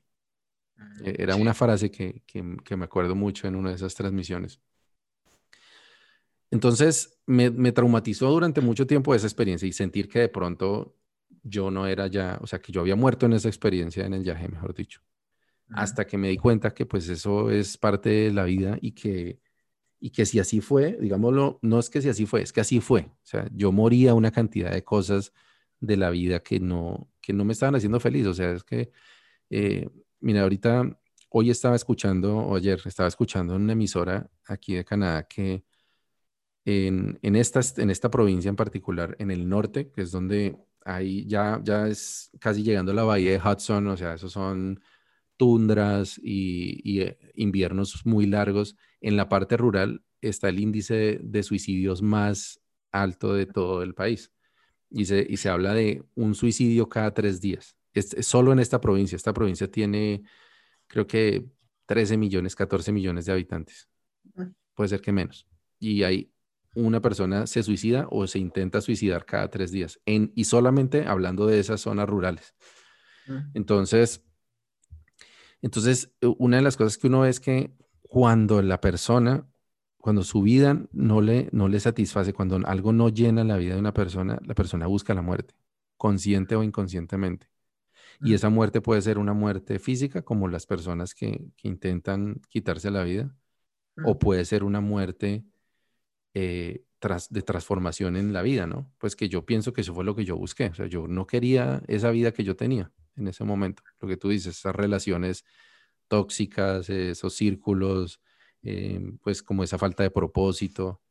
E-, era una frase que, me acuerdo mucho en una de esas transmisiones. Entonces, me, traumatizó durante mucho tiempo esa experiencia y sentir que de pronto yo no era ya, o sea, que yo había muerto en esa experiencia en el viaje, mejor dicho. Hasta que me di cuenta que pues eso es parte de la vida y que, y que si así fue, digámoslo, no es que si así fue, es que así fue. O sea, yo moría una cantidad de cosas de la vida que no, que no me estaban haciendo feliz. O sea, es que eh, Mira, ahorita, hoy estaba escuchando, o ayer estaba escuchando en una emisora aquí de Canadá que en, en, en esta provincia en particular, en el norte, que es donde hay, ya, ya es casi llegando la bahía de Hudson, o sea, esos son tundras y, eh, inviernos muy largos. En la parte rural está el índice de, suicidios más alto de todo el país. Y se, y se habla de un suicidio cada tres días es, solo en esta provincia. Esta provincia tiene, creo que 13 millones, 14 millones de habitantes. Mm. Puede ser que menos. Y hay una persona se suicida o se intenta suicidar cada tres días. En, y solamente hablando de esas zonas rurales. Mm. Entonces, entonces, una de las cosas que uno ve es que cuando la persona, cuando su vida no le, no le satisface, cuando algo no llena la vida de una persona, la persona busca la muerte, consciente o inconscientemente. Y esa muerte puede ser una muerte física, como las personas que, intentan quitarse la vida, o puede ser una muerte eh, de transformación en la vida, ¿no? Pues que yo pienso que eso fue lo que yo busqué. O sea, yo no quería esa vida que yo tenía en ese momento. Lo que tú dices, esas relaciones tóxicas, esos círculos, eh, pues como esa falta de propósito.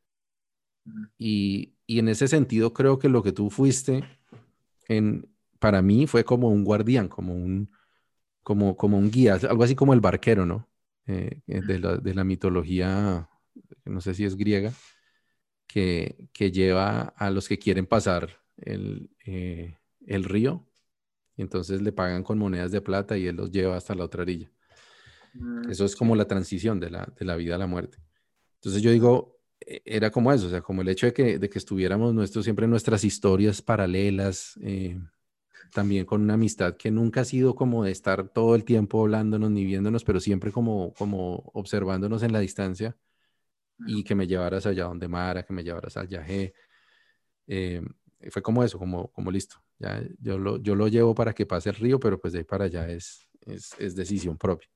Y, y en ese sentido creo que lo que tú fuiste en, para mí fue como un guardián, como un, como, como un guía, algo así como el barquero, ¿no? Eh, eh, de, la, de, la, mitología, no sé si es griega, que, que lleva a los que quieren pasar el, eh, el río, y entonces le pagan con monedas de plata y él los lleva hasta la otra orilla. Mm, eso es como la transición de la, de la vida a la muerte. Entonces yo digo, e, era como eso, o sea, como el hecho de que, de que estuviéramos nuestros, siempre nuestras historias paralelas, eh, también con una amistad que nunca ha sido como de estar todo el tiempo hablándonos ni viéndonos, pero siempre como, como observándonos en la distancia y que me llevaras allá donde Mara, que me llevaras al viaje. Eh, fue como eso, como, como listo. Ya, yo, lo, yo lo llevo para que pase el río, pero pues de ahí para allá es, es, es decisión propia.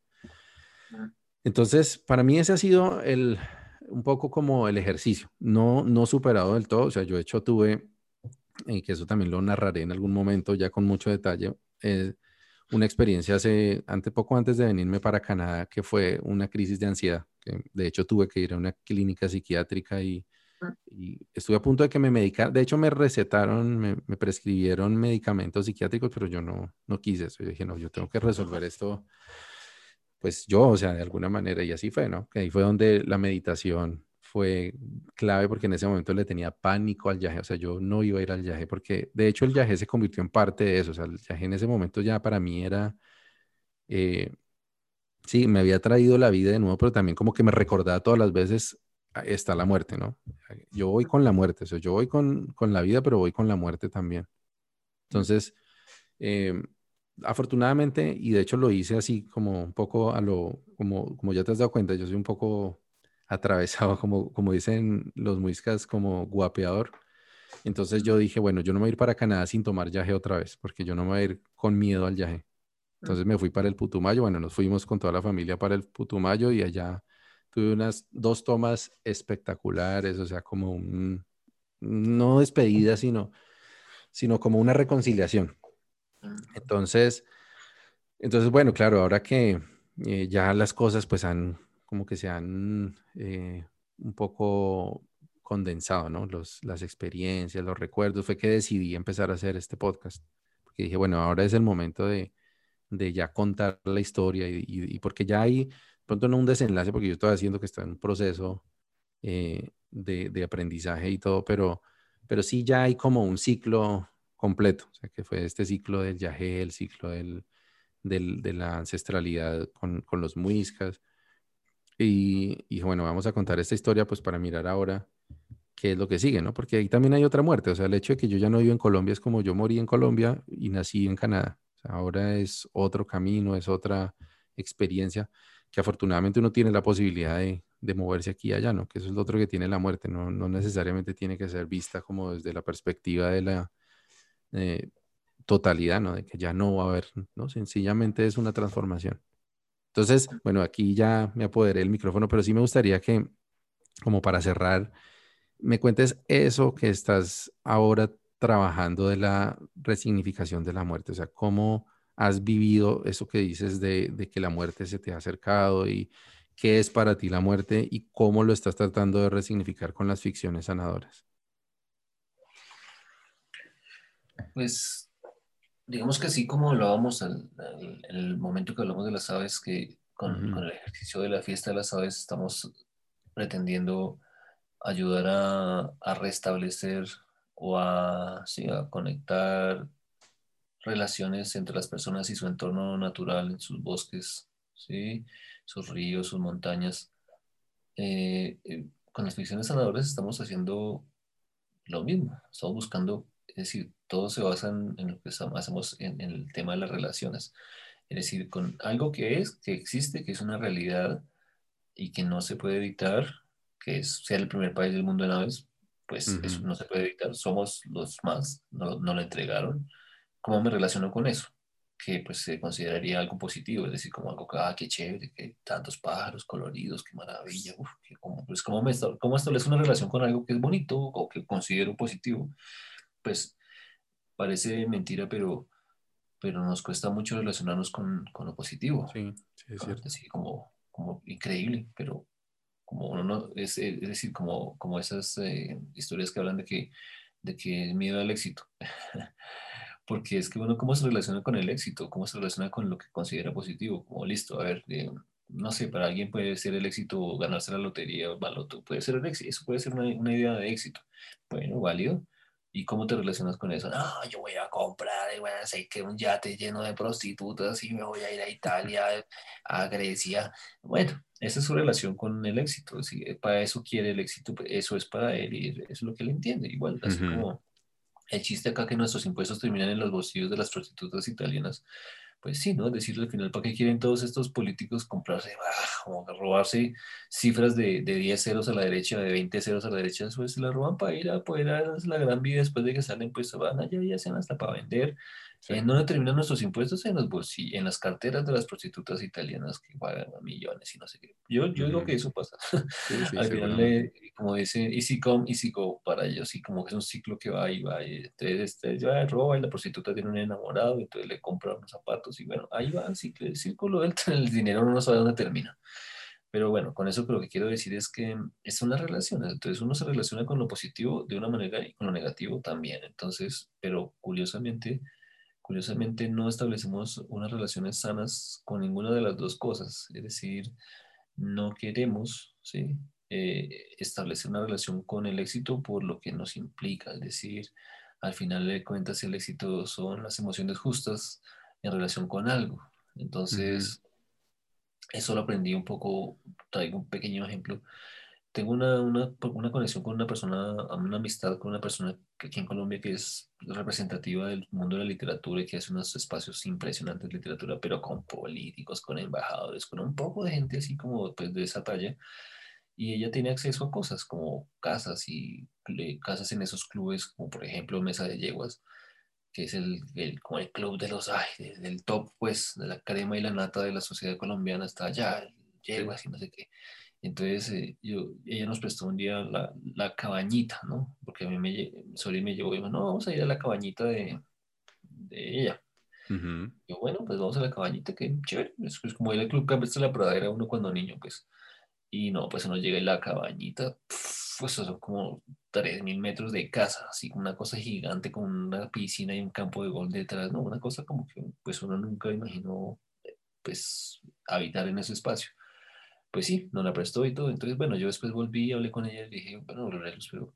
Entonces, para mí ese ha sido el, un poco como el ejercicio, no, no superado del todo, o sea, yo de hecho tuve, y que eso también lo narraré en algún momento ya con mucho detalle, eh, una experiencia hace, ante, poco antes de venirme para Canadá, que fue una crisis de ansiedad, que de hecho tuve que ir a una clínica psiquiátrica y, ah. estuve a punto de que me medicaran, de hecho me recetaron, me, prescribieron medicamentos psiquiátricos, pero yo no, no quise eso, yo dije, no, yo tengo que resolver esto pues yo, o sea, de alguna manera, y así fue, ¿no? Que ahí fue donde la meditación fue clave porque en ese momento le tenía pánico al viaje, o sea, yo no iba a ir al viaje porque de hecho el viaje se convirtió en parte de eso, o sea, el viaje en ese momento ya para mí era, eh, sí, me había traído la vida de nuevo, pero también como que me recordaba todas las veces, ah, está la muerte, ¿no? Yo voy con la muerte, o sea, yo voy con, con la vida, pero voy con la muerte también. Entonces, eh, afortunadamente, y de hecho lo hice así como un poco a lo, como, como ya te has dado cuenta, yo soy un poco atravesado, como, como dicen los muiscas, como guapeador. Entonces yo dije, bueno, yo no me voy a ir para Canadá sin tomar yaje otra vez, porque yo no me voy a ir con miedo al yaje. Entonces me fui para el Putumayo, bueno, nos fuimos con toda la familia para el Putumayo y allá tuve unas dos tomas espectaculares, o sea, como un, no despedida, sino, sino como una reconciliación. Entonces, entonces, bueno, claro, ahora que eh, ya las cosas pues han, como que se han eh, un poco condensado, ¿no? Los, las experiencias, los recuerdos, fue que decidí empezar a hacer este podcast. Porque dije, bueno, ahora es el momento de, de ya contar la historia y, y, porque ya hay, pronto no un desenlace, porque yo estoy haciendo que está en un proceso eh, de, de, aprendizaje y todo, pero, pero sí ya hay como un ciclo completo, o sea, que fue este ciclo del yagé, el ciclo del, del, de la ancestralidad con, con los muiscas. Y, y, bueno, vamos a contar esta historia pues para mirar ahora qué es lo que sigue, ¿no? Porque ahí también hay otra muerte, o sea, el hecho de que yo ya no vivo en Colombia es como yo morí en Colombia y nací en Canadá. Ahora es otro camino, es otra experiencia que afortunadamente uno tiene la posibilidad de, de moverse aquí y allá, ¿no? Que eso es lo otro que tiene la muerte, no, no necesariamente tiene que ser vista como desde la perspectiva de la, eh, totalidad, ¿no? De que ya no va a haber, ¿no? Sencillamente es una transformación. Entonces, bueno, aquí ya me apoderé el micrófono, pero sí me gustaría que, como para cerrar, me cuentes eso que estás ahora trabajando de la resignificación de la muerte, o sea, cómo has vivido eso que dices de, de que la muerte se te ha acercado y qué es para ti la muerte y cómo lo estás tratando de resignificar con las ficciones sanadoras. Pues digamos que así como hablábamos en el momento que hablamos de las aves, que con, el ejercicio de la fiesta de las aves estamos pretendiendo ayudar a, restablecer o a, a conectar relaciones entre las personas y su entorno natural, en sus bosques, ¿sí? sus ríos, sus montañas. Eh, eh, con las ficciones sanadoras estamos haciendo lo mismo, estamos buscando es decir, todo se basa en, lo que hacemos en, el tema de las relaciones. Es decir, con algo que es, que existe, que es una realidad y que no se puede evitar, que es ser el primer país del mundo en aves, pues eso no se puede evitar. Somos los más, no, no lo entregaron. ¿Cómo me relaciono con eso? que pues se consideraría algo positivo, es decir, como algo que, ah, qué chévere, que tantos pájaros coloridos, qué maravilla, uf, que como, pues, ¿cómo, me, ¿cómo establece una relación con algo que es bonito o que considero positivo? Pues parece mentira, pero, pero nos cuesta mucho relacionarnos con, con lo positivo. Sí, sí es cierto. Así como, como increíble, pero como uno no, es, es decir, como, como esas eh, historias que hablan de que, de que es miedo al éxito. Porque es que uno, ¿cómo se relaciona con el éxito? ¿Cómo se relaciona con lo que considera positivo? Como listo, a ver, eh, no sé, para alguien puede ser el éxito ganarse la lotería o el baloto, puede ser el éxito, eso puede ser una, una idea de éxito. Bueno, válido, ¿Y cómo te relacionas con eso? No, yo voy a comprar, y bueno, sé que un yate lleno de prostitutas y me voy a ir a Italia, a Grecia. Bueno, esa es su relación con el éxito. Si para eso quiere el éxito, pues, eso es para él y eso es lo que él entiende. Igual, así como el chiste acá que nuestros impuestos terminan en los bolsillos de las prostitutas italianas pues sí, ¿no? Decirle al final, ¿para qué quieren todos estos políticos comprarse, ah, como robarse cifras de, de 10 ceros a la derecha, de 20 ceros a la derecha? Pues se la roban para ir a poder la gran vida después de que salen, pues van allá y hacen hasta para vender ¿En dónde terminan nuestros impuestos? En los bolsillos, en las carteras de las prostitutas italianas que pagan millones y no sé qué. Yo, yo digo que eso pasa. Al final, como dice, easy come, easy go para ellos, y como que es un ciclo que va y va. Y entonces, este, ya roba y la prostituta tiene un enamorado, y entonces le compra unos zapatos, y bueno, ahí va el ciclo, el círculo del el dinero no sabe dónde termina. Pero bueno, con eso lo que quiero decir es que es una relación. Entonces uno se relaciona con lo positivo de una manera y con lo negativo también. Entonces, pero curiosamente, curiosamente no establecemos unas relaciones sanas con ninguna de las dos cosas. Es decir, no queremos ¿sí? Eh, establecer una relación con el éxito por lo que nos implica. Es decir, al final de cuentas el éxito son las emociones justas en relación con algo. Entonces, eso lo aprendí un poco, traigo un pequeño ejemplo. Tengo una, una, una, conexión con una persona, una amistad con una persona aquí en Colombia que es representativa del mundo de la literatura y que hace unos espacios impresionantes de literatura, pero con políticos, con embajadores, con un poco de gente así como pues, de esa talla. Y ella tiene acceso a cosas como casas y casas en esos clubes, como por ejemplo Mesa de Yeguas, que es el, el, como el club de los, ay, del top, pues, de la crema y la nata de la sociedad colombiana, está allá, llego así, no sé qué. Entonces, eh, yo, ella nos prestó un día la, la, cabañita, ¿no? Porque a mí me, Sori me llevó y dijo, no, vamos a ir a la cabañita de, de ella. Yo, bueno, pues vamos a la cabañita, que chévere. Es, como ir al club que de la pradera uno cuando niño, pues. Y no, pues uno llega a la cabañita, pues son como 3.000 metros de casa, así una cosa gigante con una piscina y un campo de gol detrás, ¿no? Una cosa como que pues uno nunca imaginó pues habitar en ese espacio. Pues sí, no la prestó y todo. Entonces, bueno, yo después volví, hablé con ella y dije, bueno, Lorelos, pero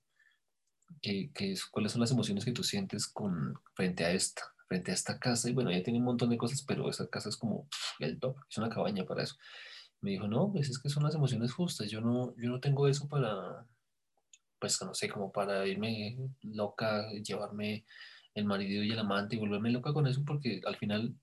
¿qué, qué es, ¿cuáles son las emociones que tú sientes con, frente a esta, frente a esta casa? Y bueno, ella tiene un montón de cosas, pero esa casa es como el top, es una cabaña para eso. Me dijo, no, pues es que son las emociones justas, yo no, yo no tengo eso para, pues no sé, como para irme loca, llevarme el marido y el amante y volverme loca con eso, porque al final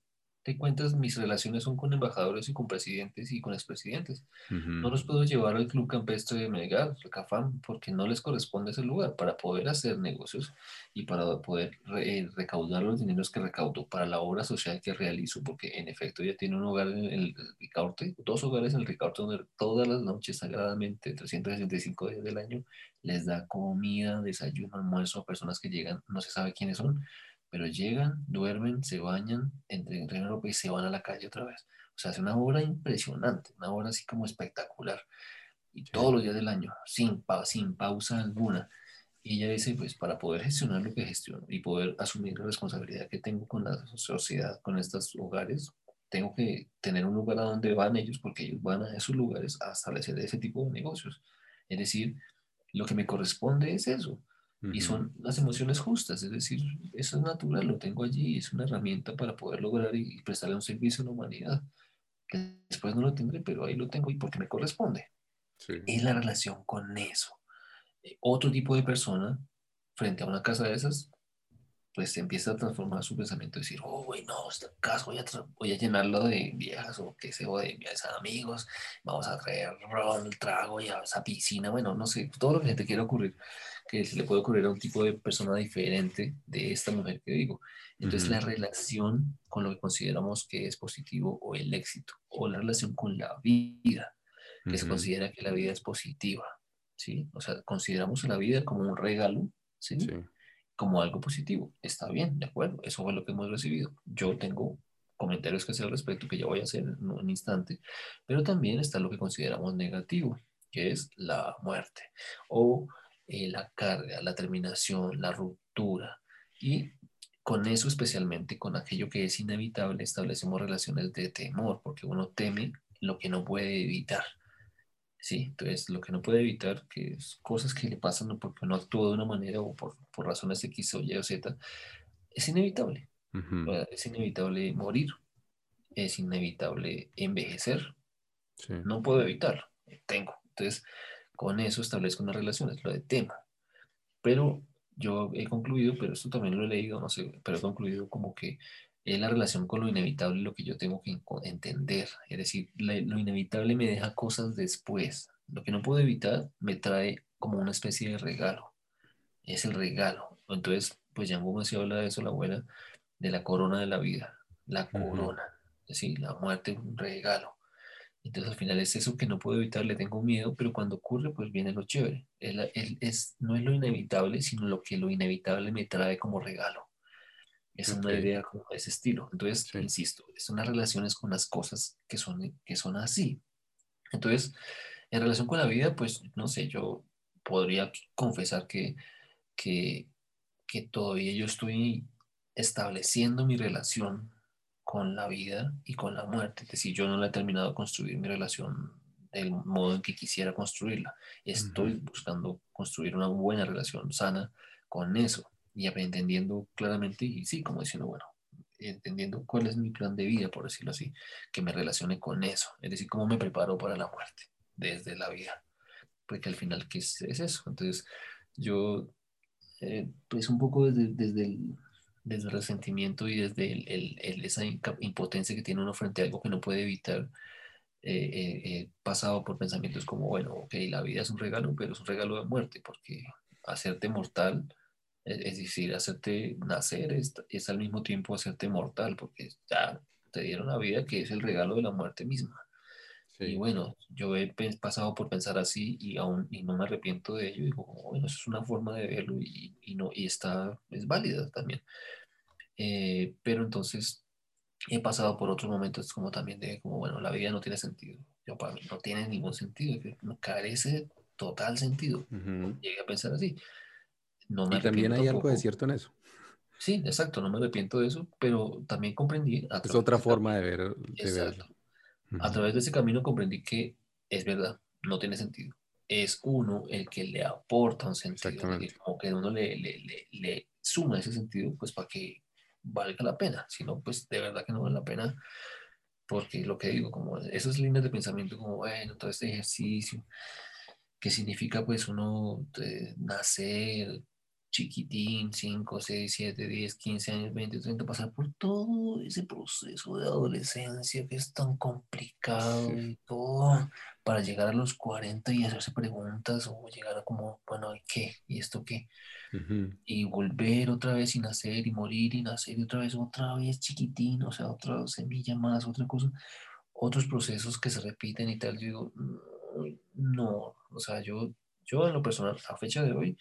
te cuentas, mis relaciones son con embajadores y con presidentes y con expresidentes. No los puedo llevar al Club Campestre de Melgar, el CAFAM, porque no les corresponde ese lugar para poder hacer negocios y para poder eh, recaudar los dineros que recaudo para la obra social que realizo, porque en efecto ya tiene un hogar en el Ricaurte, dos hogares en el Ricaurte donde todas las noches sagradamente, 365 días del año, les da comida, desayuno, almuerzo a personas que llegan, no se sabe quiénes son, pero llegan, duermen, se bañan, entran en Europa y se van a la calle otra vez. O sea, es una obra impresionante, una obra así como espectacular. Y todos los días del año, sin, sin pausa alguna. Y ella dice, pues para poder gestionar lo que gestiono y poder asumir la responsabilidad que tengo con la sociedad, con estos hogares, tengo que tener un lugar a donde van ellos, porque ellos van a esos lugares a establecer ese tipo de negocios. Es decir, lo que me corresponde es eso. Y son las emociones justas, es decir, eso es natural, lo tengo allí, es una herramienta para poder lograr y, prestarle un servicio a la humanidad. después no lo tendré, pero ahí lo tengo y porque me corresponde. Es la relación con eso. Eh, otro tipo de persona, frente a una casa de esas, pues empieza a transformar su pensamiento, decir, oh, güey, no, esta casa voy a, voy a llenarlo de viejas o qué sé, o de viejas amigos, vamos a traer ron, trago y a esa piscina, bueno, no sé, todo lo que te quiera ocurrir que se le puede ocurrir a un tipo de persona diferente de esta mujer que digo. Entonces, la relación con lo que consideramos que es positivo o el éxito, o la relación con la vida, que se considera que la vida es positiva, ¿sí? O sea, consideramos la vida como un regalo, ¿sí? Como algo positivo. Está bien, de acuerdo, eso fue lo que hemos recibido. Yo tengo comentarios que hacer al respecto que ya voy a hacer en un instante, pero también está lo que consideramos negativo, que es la muerte o eh, la carga, la terminación, la ruptura. Y con eso especialmente, con aquello que es inevitable, establecemos relaciones de temor, porque uno teme lo que no puede evitar. Sí, entonces lo que no puede evitar, que es cosas que le pasan porque no actúa de una manera o por, por razones X o Y o Z, es inevitable. Es inevitable morir, es inevitable envejecer. No puedo evitarlo, tengo. Entonces, con eso establezco una relación, es lo de tema. Pero yo he concluido, pero esto también lo he leído, no sé, pero he concluido como que es la relación con lo inevitable lo que yo tengo que entender. Es decir, lo inevitable me deja cosas después. Lo que no puedo evitar me trae como una especie de regalo. Es el regalo. Entonces, pues ya se habla de eso, la abuela, de la corona de la vida, la corona, es decir, la muerte, un regalo. Entonces al final es eso que no puedo evitar, le tengo miedo, pero cuando ocurre pues viene lo chévere. es, no es lo inevitable, sino lo que lo inevitable me trae como regalo. Es una idea como de ese estilo. Entonces, insisto, son las relaciones con las cosas que son, que son así. Entonces, en relación con la vida, pues no sé, yo podría confesar que, que, que todavía yo estoy estableciendo mi relación con la vida y con la muerte. Es decir, yo no la he terminado de construir mi relación del modo en que quisiera construirla. Estoy buscando construir una buena relación sana con eso y entendiendo claramente, y sí, como diciendo, bueno, entendiendo cuál es mi plan de vida, por decirlo así, que me relacione con eso. Es decir, cómo me preparo para la muerte desde la vida. Porque al final, ¿qué es, eso? Entonces, yo, eh, pues un poco desde, desde el desde el resentimiento y desde el, esa impotencia que tiene uno frente a algo que no puede evitar, eh, eh, eh, pasado por pensamientos como, bueno, ok, la vida es un regalo, pero es un regalo de muerte, porque hacerte mortal, es, decir, hacerte nacer es, es, al mismo tiempo hacerte mortal, porque ya te dieron la vida que es el regalo de la muerte misma. Y bueno, yo he pasado por pensar así y aún y no me arrepiento de ello. Digo, bueno, eso es una forma de verlo y, y no, y está, es válida también. Eh, pero entonces he pasado por otros momentos como también de, como, bueno, la vida no tiene sentido. Yo para mí no tiene ningún sentido, carece total sentido. Llegué a pensar así. No me y también hay algo de cierto en eso. Sí, exacto, no me arrepiento de eso, pero también comprendí. Es otra forma de ver. De verlo. A través de ese camino comprendí que es verdad, no tiene sentido. Es uno el que le aporta un sentido, como que uno le, le, le, suma ese sentido, pues para que valga la pena. Si no, pues de verdad que no vale la pena, porque lo que digo, como esas líneas de pensamiento, como bueno, todo este ejercicio, que significa pues uno eh, nacer, chiquitín, 5, 6, 7, 10, 15 años, 20, 30, pasar por todo ese proceso de adolescencia que es tan complicado y todo, para llegar a los 40 y hacerse preguntas o llegar a como, bueno, ¿qué? ¿Y esto qué? Y volver otra vez y nacer y morir y nacer y otra vez, otra vez chiquitín, o sea, otra semilla más, otra cosa, otros procesos que se repiten y tal. Yo digo, no, o sea, yo, yo en lo personal, a fecha de hoy,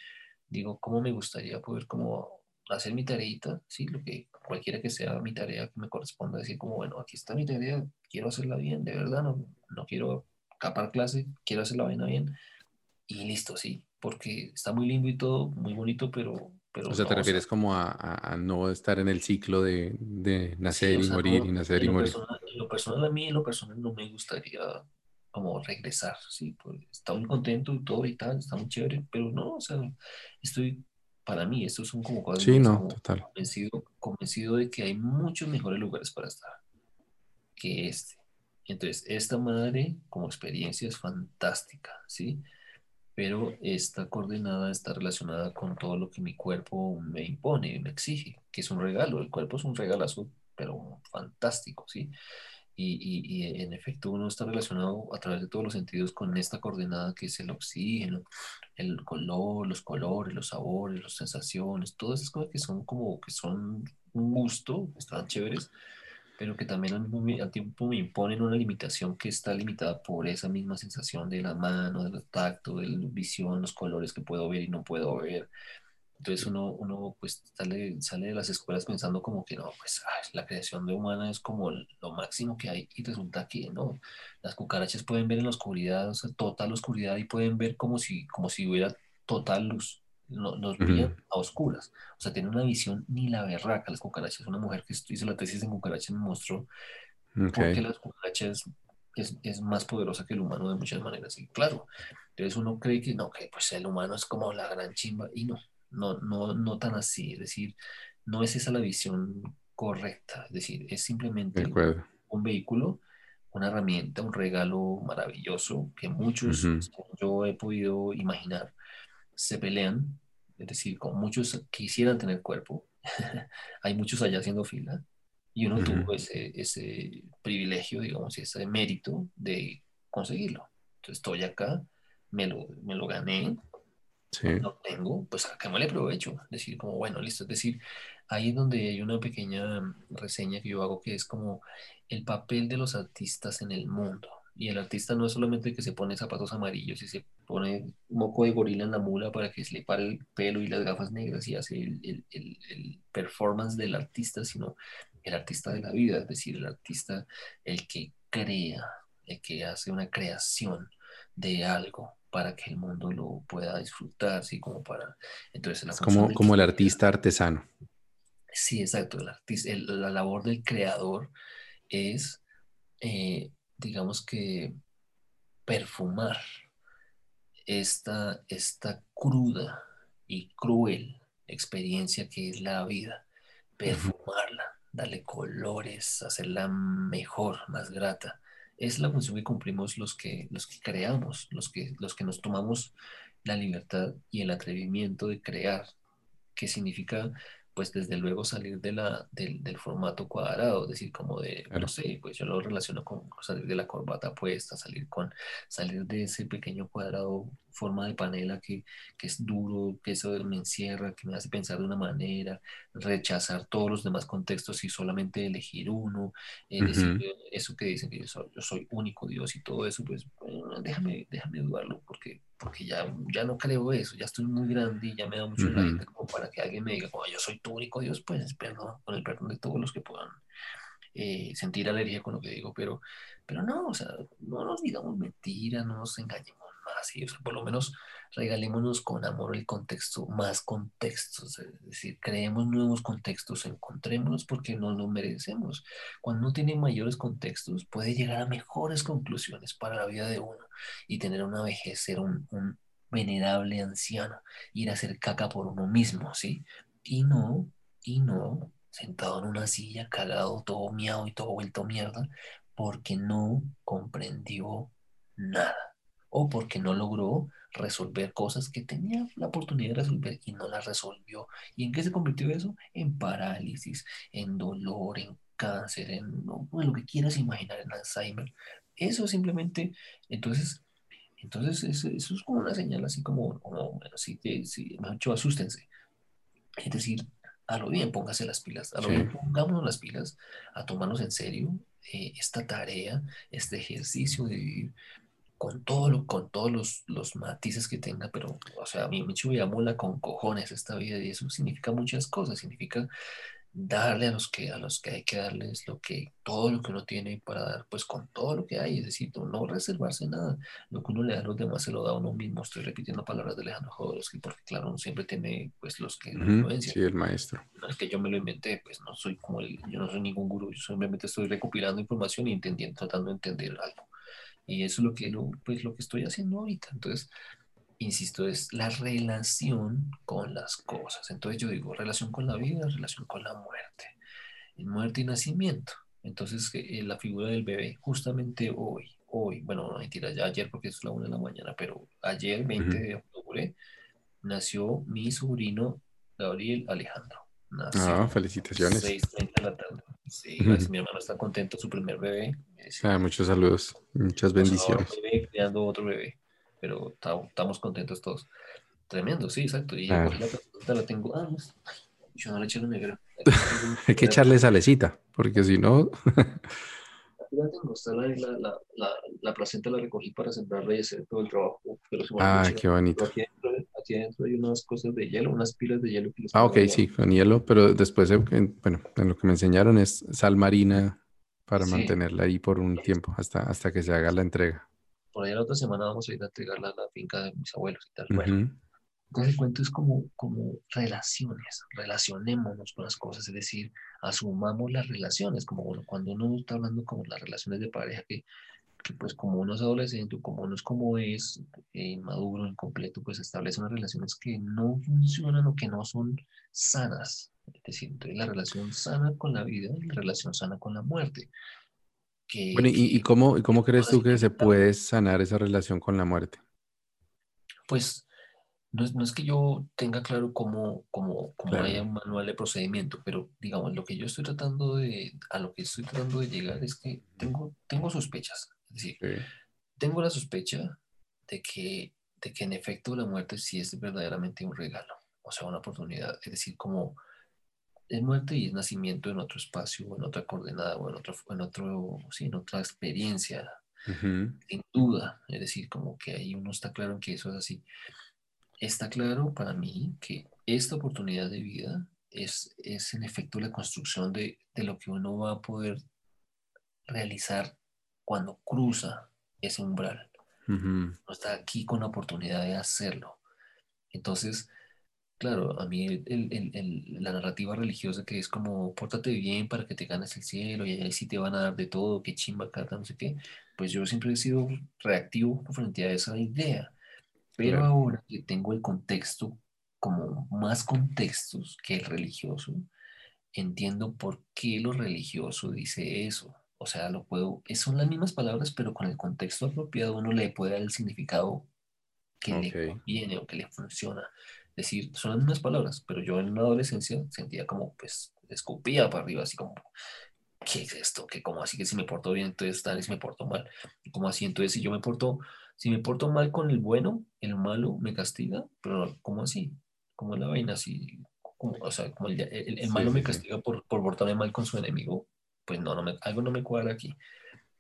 digo, ¿cómo me gustaría poder como hacer mi tareita? Sí, lo que cualquiera que sea mi tarea que me corresponda, decir como, bueno, aquí está mi tarea, quiero hacerla bien, de verdad, no, no quiero capar clase, quiero hacer la vaina bien y listo, sí, porque está muy lindo y todo, muy bonito, pero... pero o sea, te refieres como a, a, no estar en el ciclo de, de nacer y morir y nacer y morir. en lo personal, a mí, en lo personal, no me gustaría como regresar, sí, pues está muy contento y todo y tal, está muy chévere, pero no, o sea, estoy, para mí, estos son como cosas sí, no, total. Convencido, convencido de que hay muchos mejores lugares para estar que este. Entonces, esta madre como experiencia es fantástica, ¿sí? Pero esta coordenada está relacionada con todo lo que mi cuerpo me impone, me exige, que es un regalo. El cuerpo es un regalazo, pero fantástico, ¿sí? Y, y, en efecto uno está relacionado a través de todos los sentidos con esta coordenada que es el oxígeno, el color, los colores, los sabores, las sensaciones, todas esas cosas que son como que son un gusto, están chéveres, pero que también al mismo al tiempo me imponen una limitación que está limitada por esa misma sensación de la mano, del tacto, de la visión, los colores que puedo ver y no puedo ver, entonces uno, uno pues sale, sale de las escuelas pensando como que no, pues la creación de humana es como lo máximo que hay y resulta que no. Las cucarachas pueden ver en la oscuridad, o sea, total oscuridad y pueden ver como si, como si hubiera total luz. No, nos veían a oscuras. O sea, tienen una visión ni la berraca las cucarachas. Una mujer que hizo la tesis en cucarachas me mostró porque las cucarachas es, es, más poderosa que el humano de muchas maneras. Y claro, entonces uno cree que no, que pues el humano es como la gran chimba y no no, no, no tan así, es decir, no es esa la visión correcta, es decir, es simplemente un vehículo, una herramienta, un regalo maravilloso que muchos, yo he podido imaginar, se pelean, es decir, como muchos quisieran tener cuerpo, hay muchos allá haciendo fila, y uno tuvo ese, ese privilegio, digamos, y ese mérito de conseguirlo. Entonces estoy acá, me lo, me lo gané, no tengo, pues le provecho. Decir, como bueno, listo. Es decir, ahí es donde hay una pequeña reseña que yo hago que es como el papel de los artistas en el mundo. Y el artista no es solamente que se pone zapatos amarillos y se pone moco de gorila en la mula para que se le pare el pelo y las gafas negras y hace el, el, el, performance del artista, sino el artista de la vida, es decir, el artista, el que crea, el que hace una creación de algo para que el mundo lo pueda disfrutar, así como para... Entonces, es como, como el artista artesano. Sí, exacto. El la labor del creador es, eh, digamos que, perfumar esta, esta cruda y cruel experiencia que es la vida, perfumarla, darle colores, hacerla mejor, más grata. Es la función que cumplimos los que, los que creamos, los que, los que nos tomamos la libertad y el atrevimiento de crear, que significa pues desde luego salir de la, del, del formato cuadrado, es decir, como de, no sé, pues yo lo relaciono con salir de la corbata puesta, salir con, salir de ese pequeño cuadrado, forma de panela que, que es duro, que eso me encierra, que me hace pensar de una manera, rechazar todos los demás contextos y solamente elegir uno, decir, eso que dicen que yo soy, yo soy, único Dios y todo eso, pues déjame, déjame dudarlo, porque porque ya, ya no creo eso, ya estoy muy grande y ya me da mucho uh como para que alguien me diga, como yo soy tu único Dios, pues perdón, con el perdón de todos los que puedan eh, sentir alergia con lo que digo, pero, pero no, o sea, no nos digamos mentiras, no nos engañemos así, por lo menos regalémonos con amor el contexto, más contextos, es decir, creemos nuevos contextos, encontrémonos porque no lo merecemos. Cuando uno tiene mayores contextos, puede llegar a mejores conclusiones para la vida de uno y tener una vejez, ser un, un venerable anciano, ir a hacer caca por uno mismo, ¿sí? Y no, y no, sentado en una silla, cagado, todo miado y todo vuelto mierda, porque no comprendió nada o porque no logró resolver cosas que tenía la oportunidad de resolver y no las resolvió. ¿Y en qué se convirtió eso? En parálisis, en dolor, en cáncer, en, lo que quieras imaginar, en Alzheimer. Eso simplemente, entonces, entonces eso, es como una señal así como, como así que, sí, me hecho asústense. Es decir, a lo bien póngase las pilas, a lo bien pongámonos las pilas a tomarnos en serio eh, esta tarea, este ejercicio de vivir con, todo lo, con todos los, los, matices que tenga, pero, o sea, a mí me mola con cojones esta vida y eso significa muchas cosas, significa darle a los que a los que hay que darles lo que todo lo que uno tiene para dar pues con todo lo que hay es decir no reservarse nada lo que uno le da a los demás se lo da a uno mismo estoy repitiendo palabras de Alejandro Jodorowsky porque claro uno siempre tiene pues los que sí el maestro. No es que yo me lo inventé pues no soy como el, yo no soy ningún gurú yo simplemente estoy recopilando información y entendiendo tratando de entender algo y eso es lo que, lo, pues, lo que estoy haciendo ahorita. Entonces, insisto, es la relación con las cosas. Entonces yo digo, relación con la vida, relación con la muerte. muerte y nacimiento. Entonces, eh, la figura del bebé, justamente hoy, hoy, bueno, no mentira, ya ayer porque es la una de la mañana, pero ayer, 20 de octubre, nació mi sobrino Gabriel Alejandro. ah, felicitaciones. 6.30 de la tarde. Sí, mi hermano está contento, su primer bebé. Ah, muchos saludos, muchas bendiciones. Bebé, creando otro bebé, pero estamos contentos todos. Tremendo, sí, exacto. Y la, la tengo, ah, yo no le eché la negra. Hay que echarle salecita, porque si no... La tengo, está la, la, la, la, placenta la recogí para sembrarla y hacer todo el trabajo. Pero ah, qué bonito. Aquí aquí adentro hay unas cosas de hielo, unas pilas de hielo. Que ah, ok, sí, con hielo, pero después, bueno, en lo que me enseñaron es sal marina para mantenerla ahí por un tiempo, hasta, hasta que se haga la entrega. Por ahí la otra semana vamos a ir a entregarla a la finca de mis abuelos y tal. Bueno, entonces el cuento es como, como relaciones, relacionémonos con las cosas, es decir, asumamos las relaciones, como cuando uno está hablando como las relaciones de pareja, que que pues como uno es adolescente, como uno es como es, eh, inmaduro, incompleto, pues establece unas relaciones que no funcionan o que no son sanas. Es decir, entonces la relación sana con la vida y la relación sana con la muerte. bueno, ¿y, cómo, y cómo crees tú que se puede sanar esa relación con la muerte? Pues no es, no es que yo tenga claro cómo, cómo, cómo haya un manual de procedimiento, pero digamos, lo que yo estoy tratando de, a lo que estoy tratando de llegar es que tengo, tengo sospechas. Es decir, tengo la sospecha de que, de que en efecto la muerte sí es verdaderamente un regalo, o sea, una oportunidad. Es decir, como es muerte y es nacimiento en otro espacio, en otra coordenada, o en otro, en otro, sí, en otra experiencia, sin duda. Es decir, como que ahí uno está claro en que eso es así. Está claro para mí que esta oportunidad de vida es, es en efecto la construcción de, de lo que uno va a poder realizar cuando cruza ese umbral. No está aquí con la oportunidad de hacerlo. Entonces, Claro, a mí la narrativa religiosa que es como, pórtate bien para que te ganes el cielo y ahí sí te van a dar de todo, qué chimba, carta, no sé qué, pues yo siempre he sido reactivo frente a esa idea. Pero ahora que tengo el contexto, como más contextos que el religioso, entiendo por qué lo religioso dice eso. O sea, lo puedo, son las mismas palabras, pero con el contexto apropiado uno le puede dar el significado que le conviene o que le funciona decir, son las mismas palabras, pero yo en una adolescencia sentía como, pues, escupía para arriba, así como, ¿qué es esto? ¿Qué, ¿Cómo así que si me porto bien, entonces tal, y si me porto mal? ¿Cómo así? Entonces, si yo me porto, si me porto mal con el bueno, el malo me castiga, pero ¿cómo así? ¿Cómo la vaina así? o sea, como el, el, malo me castiga Por, por portarme mal con su enemigo, pues no, no me, algo no me cuadra aquí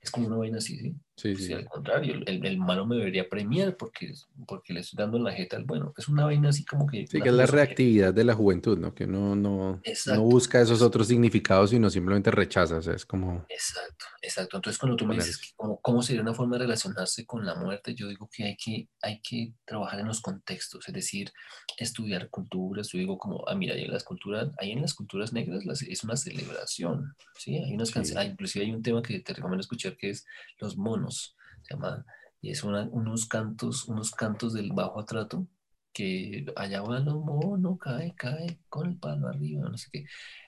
es como una vaina así, ¿sí? Sí, sí. al contrario, el, el, malo me debería premiar porque, porque le estoy dando la jeta al bueno. Es una vaina así como que... Sí, que es la reactividad de la juventud, ¿no? Que no, no, no busca esos otros significados, sino simplemente rechaza, o sea, es como... Exacto, exacto. Entonces cuando tú me dices que cómo, sería una forma de relacionarse con la muerte, yo digo que hay que, hay que trabajar en los contextos, es decir, estudiar culturas. Yo digo como, ah, mira, ahí en las culturas, ahí en las culturas negras es una celebración, ¿sí? Hay unas canciones, ah, inclusive hay un tema que te recomiendo escuchar que es Los Monos, se llama, y es unos cantos, unos cantos del bajo atrato, que allá van los monos, cae, cae, con el palo arriba, no sé qué.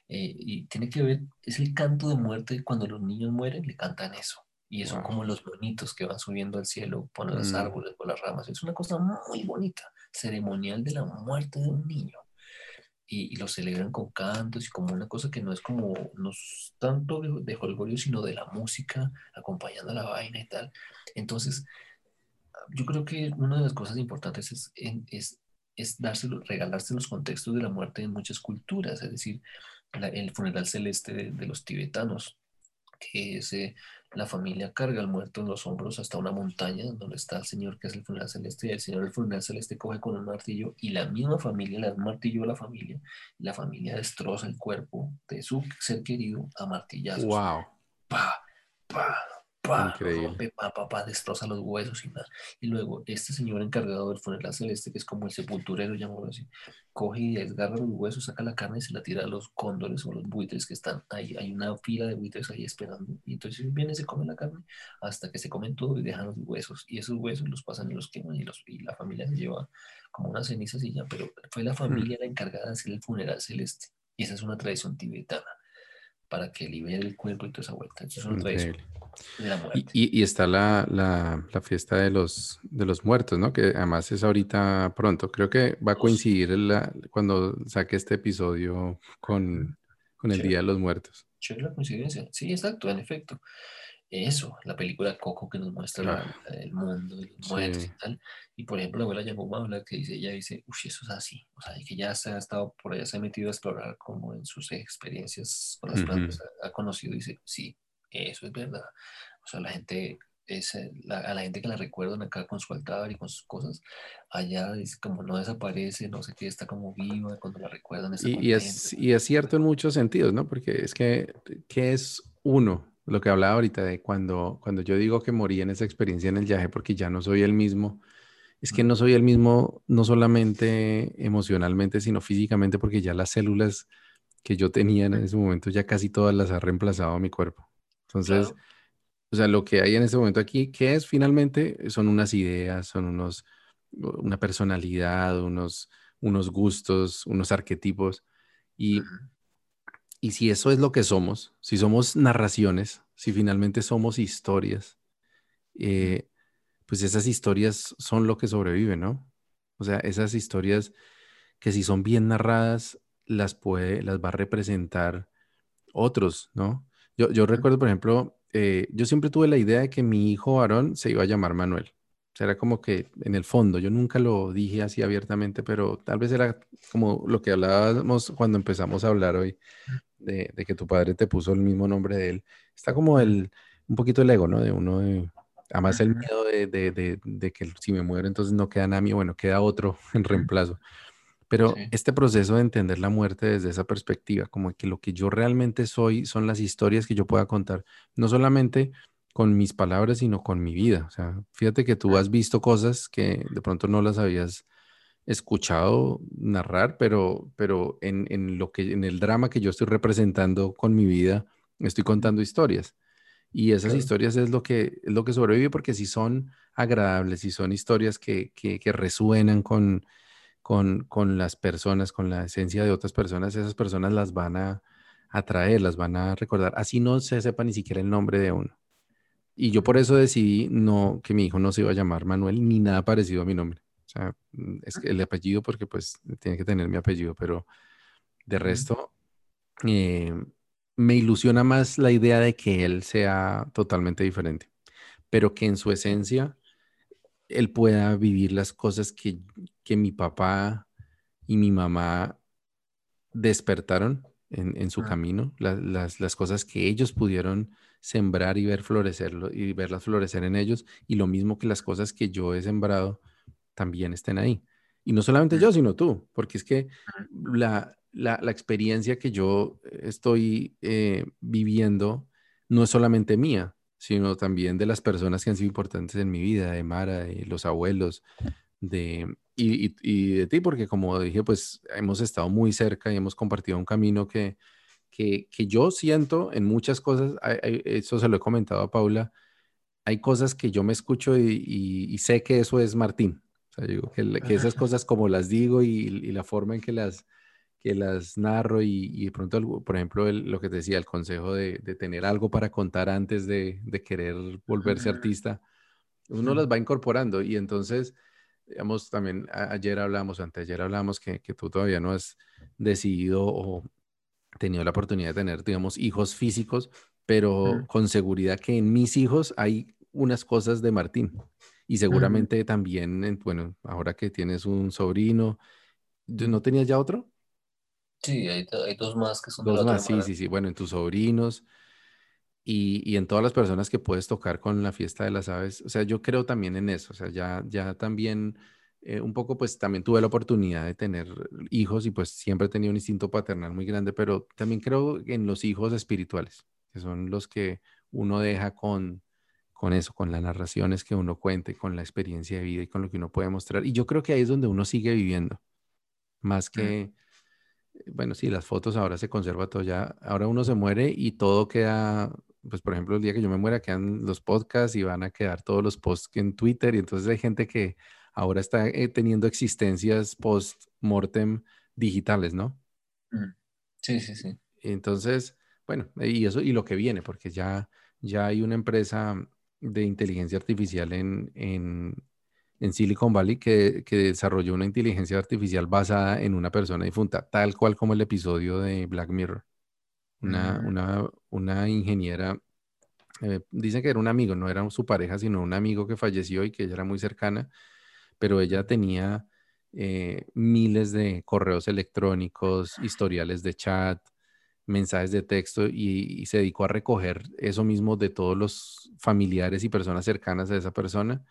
Eh, y tiene que ver, es el canto de muerte, cuando los niños mueren, le cantan eso. Y son como los bonitos que van subiendo al cielo, ponen los mm. árboles, por las ramas. Es una cosa muy bonita, ceremonial de la muerte de un niño y, lo celebran con cantos y como una cosa que no es como, no es tanto de, de sino de la música, acompañando a la vaina y tal. Entonces, yo creo que una de las cosas importantes es, es, es dárselo, regalarse los contextos de la muerte en muchas culturas, es decir, el funeral celeste de, los tibetanos, que es la familia carga al muerto en los hombros hasta una montaña donde está el Señor que es el funeral celeste y el Señor del funeral celeste coge con un martillo y la misma familia le da un martillo a la familia y la familia destroza el cuerpo de su ser querido a martillazos. Wow. Pa, pa, pa, rompe, pa, pa, pa, destroza los huesos y nada. Y luego este señor encargado del funeral celeste, que es como el sepulturero, llamémoslo así, coge y desgarra los huesos, saca la carne y se la tira a los cóndores o los buitres que están ahí. Hay una fila de buitres ahí esperando. Y entonces viene, se come la carne hasta que se comen todo y dejan los huesos. Y esos huesos los pasan y los queman y, los, y la familia se lleva como unas cenizas y ya. Pero fue la familia la encargada de hacer el funeral celeste. Y esa es una tradición tibetana para que libere el cuerpo y toda esa vuelta. Eso es. Y, está la, la, fiesta de los, de los muertos, ¿no? Que además es ahorita pronto. Creo que va a coincidir cuando saque este episodio con, con el Día de los Muertos. la coincidencia. Sí, exacto, en efecto. Eso, la película Coco que nos muestra el mundo de los muertos y tal. Y por ejemplo, la abuela Yangoma habla que dice, ella dice, uff, eso es así. O sea, que ya se ha estado por allá, se ha metido a explorar como en sus experiencias con las plantas, ha, ha conocido y dice, sí, eso es verdad. O sea, la gente, es, eh, a la gente que la recuerdan acá con su altar y con sus cosas, allá es como no desaparece, no sé qué, está como viva cuando la recuerdan. Y, y, es, y es cierto en muchos sentidos, ¿no? Porque es que, ¿qué es uno? Lo que hablaba ahorita de cuando, cuando yo digo que morí en esa experiencia en el viaje porque ya no soy el mismo, es que no soy el mismo no solamente emocionalmente, sino físicamente porque ya las células que yo tenía en ese momento ya casi todas las ha reemplazado a mi cuerpo. Entonces, o sea, lo que hay en este momento aquí, ¿qué es finalmente? Son unas ideas, son unos, una personalidad, unos, unos gustos, unos arquetipos. Y, y si eso es lo que somos, si somos narraciones, si finalmente somos historias, eh, pues esas historias son lo que sobrevive, ¿no? O sea, esas historias que si son bien narradas, las puede, las va a representar otros, ¿no? Yo, recuerdo, por ejemplo, eh, yo siempre tuve la idea de que mi hijo Aarón se iba a llamar Manuel. era como que en el fondo, yo nunca lo dije así abiertamente, pero tal vez era como lo que hablábamos cuando empezamos a hablar hoy, de, que tu padre te puso el mismo nombre de él. Está como el, un poquito el ego, ¿no? De uno, de, además el miedo de, que si me muero entonces no queda nada mío, bueno, queda otro en reemplazo. Pero este proceso de entender la muerte desde esa perspectiva, como que lo que yo realmente soy son las historias que yo pueda contar, no solamente con mis palabras, sino con mi vida. O sea, fíjate que tú has visto cosas que de pronto no las habías escuchado narrar, pero, pero en, lo que, en el drama que yo estoy representando con mi vida, estoy contando historias. Y esas historias es lo que, es lo que sobrevive porque si son agradables, si son historias que, que, resuenan con, con, con, las personas, con la esencia de otras personas, esas personas las van a atraer, las van a recordar. Así no se sepa ni siquiera el nombre de uno. Y yo por eso decidí no, que mi hijo no se iba a llamar Manuel ni nada parecido a mi nombre. O sea, mm, es el apellido porque pues tiene que tener mi apellido, pero de resto eh, me ilusiona más la idea de que él sea totalmente diferente, pero que en su esencia él pueda vivir las cosas que, que mi papá y mi mamá despertaron en, su camino, las, las, cosas que ellos pudieron sembrar y ver florecerlo y verlas florecer en ellos, y lo mismo que las cosas que yo he sembrado también estén ahí. Y no solamente yo, sino tú, porque es que la, la, la experiencia que yo estoy eh, viviendo no es solamente mía, sino también de las personas que han sido importantes en mi vida, de Mara, de los abuelos, de, y, y, de ti, porque como dije, pues hemos estado muy cerca y hemos compartido un camino que, que, que yo siento en muchas cosas, eso se lo he comentado a Paula, hay cosas que yo me escucho y, y sé que eso es Martín. O sea, digo, que, que esas cosas como las digo y, la forma en que las, que las narro y, de pronto, por ejemplo, lo que te decía, el consejo de, de, tener algo para contar antes de, de querer volverse artista, uno las va incorporando y entonces digamos, también ayer hablamos, anteayer hablamos que, que tú todavía no has decidido o tenido la oportunidad de tener, digamos, hijos físicos, pero con seguridad que en mis hijos hay unas cosas de Martín. Y seguramente también, bueno, ahora que tienes un sobrino, ¿no tenías ya otro? Sí, hay, dos más que son dos más, sí, sí, sí. Bueno, en tus sobrinos, y, en todas las personas que puedes tocar con la fiesta de las aves. O sea, yo creo también en eso. O sea, ya, ya también eh, un poco, pues también tuve la oportunidad de tener hijos y pues siempre he tenido un instinto paternal muy grande, pero también creo en los hijos espirituales, que son los que uno deja con, con eso, con las narraciones que uno cuente, con la experiencia de vida y con lo que uno puede mostrar. Y yo creo que ahí es donde uno sigue viviendo, más mm. que bueno, sí, las fotos ahora se conserva todo ya. Ahora uno se muere y todo queda pues por ejemplo, el día que yo me muera quedan los podcasts y van a quedar todos los posts en Twitter y entonces hay gente que ahora está eh, teniendo existencias post-mortem digitales, ¿no? Mm. Sí, sí, sí. Entonces, bueno, y eso y lo que viene, porque ya, ya hay una empresa de inteligencia artificial en, en, en Silicon Valley que, que, desarrolló una inteligencia artificial basada en una persona difunta, tal cual como el episodio de Black Mirror. Una, una, una ingeniera, eh, dice que era un amigo, no era su pareja, sino un amigo que falleció y que ella era muy cercana, pero ella tenía eh, miles de correos electrónicos, historiales de chat, mensajes de texto y, se dedicó a recoger eso mismo de todos los familiares y personas cercanas a esa persona.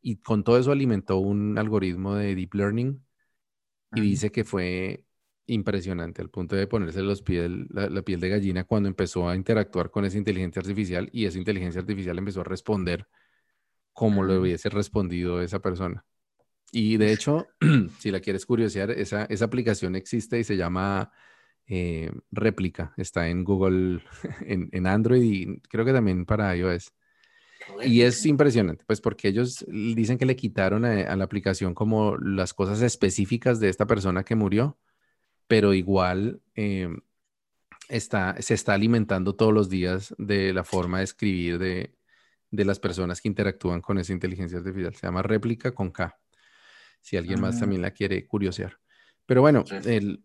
Y con todo eso alimentó un algoritmo de deep learning y dice que fue impresionante al punto de ponerse los piel, la, piel de gallina cuando empezó a interactuar con esa inteligencia artificial y esa inteligencia artificial empezó a responder como lo hubiese respondido esa persona. Y de hecho, si la quieres curiosear, esa, esa aplicación existe y se llama eh, Réplica. Está en Google, en, en, Android y creo que también para iOS. Y es impresionante, pues porque ellos dicen que le quitaron a, a la aplicación como las cosas específicas de esta persona que murió pero igual em, está, se está alimentando todos los días de la forma de escribir de, las personas que interactúan con esa inteligencia artificial. Se llama réplica con K, si alguien más ah. también la quiere curiosear. Pero bueno, el,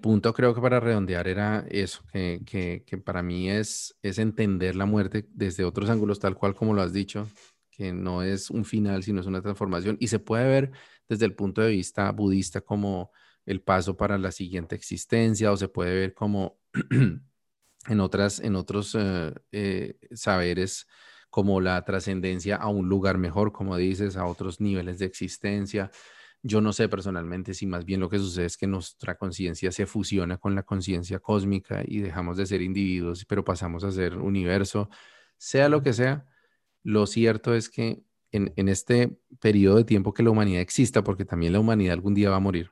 punto creo que para redondear era eso, que, para mí es, es entender la muerte desde otros ángulos, tal cual como lo has dicho, que no es un final, sino es una transformación. Y se puede ver desde el punto de vista budista como el paso para la siguiente existencia, o se puede ver como en, otras, en otros eh, eh, saberes como la trascendencia a un lugar mejor, como dices, a otros niveles de existencia. Yo no sé personalmente si más bien lo que sucede es que nuestra conciencia se fusiona con la conciencia cósmica y dejamos de ser individuos, pero pasamos a ser universo, sea lo que sea. Lo cierto es que en, en este periodo de tiempo que la humanidad exista, porque también la humanidad algún día va a morir,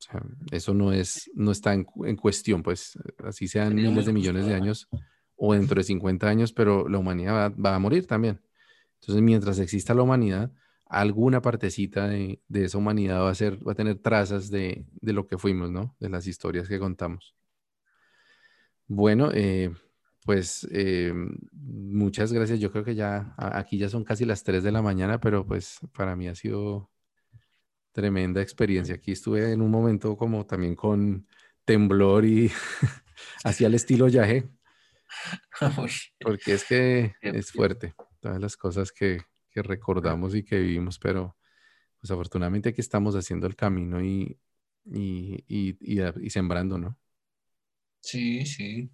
o sea, eso no, es, no está en, en cuestión, pues así sean miles de millones de años o dentro de 50 años, pero la humanidad va, a morir también. Entonces, mientras exista la humanidad, alguna partecita de, esa humanidad va a, ser, va a tener trazas de, lo que fuimos, ¿no? De las historias que contamos. Bueno, eh, pues eh, muchas gracias. Yo creo que ya aquí ya son casi las 3 de la mañana, pero pues para mí ha sido tremenda experiencia. Aquí estuve en un momento como también con temblor y hacia el estilo yaje. Porque es que es fuerte, todas las cosas que, recordamos y que vivimos, pero pues afortunadamente aquí estamos haciendo el camino y, y, sembrando, ¿no? Sí, sí.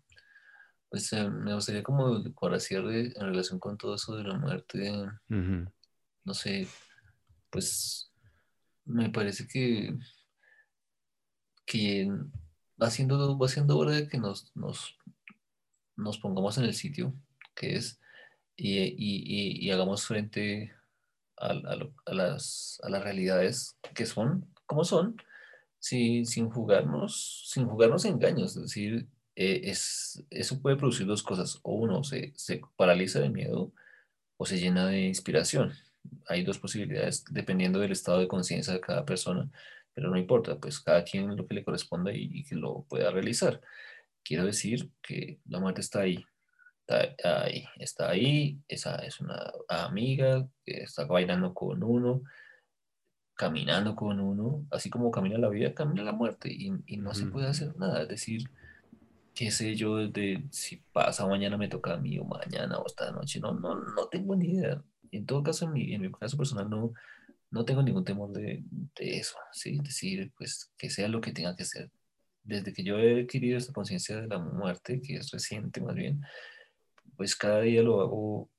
Pues eh, me gustaría como para cierre en relación con todo eso de la muerte, no sé, pues me parece que, que va siendo, va siendo hora de que nos, nos nos pongamos en el sitio que es y, hagamos frente a, las, realidades que son, como son, sin, sin jugarnos, sin jugarnos engaños. Es decir, eh, es, eso puede producir dos cosas. O uno se, paraliza de miedo o se llena de inspiración. Hay dos posibilidades dependiendo del estado de conciencia de cada persona, pero no importa, pues cada quien lo que le corresponda y que lo pueda realizar. Quiero decir que la muerte está ahí, está ahí, está ahí, esa es una amiga que está bailando con uno, caminando con uno, así como camina la vida, camina la muerte y, no se puede hacer nada. Es decir, qué sé yo, de si pasa mañana me toca a mí o mañana o esta noche, no, no, no tengo ni idea. En todo caso, en mi, en mi caso personal no, no tengo ningún temor de, de eso, ¿sí? Es decir, pues que sea lo que tenga que ser desde que yo he adquirido esta conciencia de la muerte, que es reciente más bien, pues cada día lo hago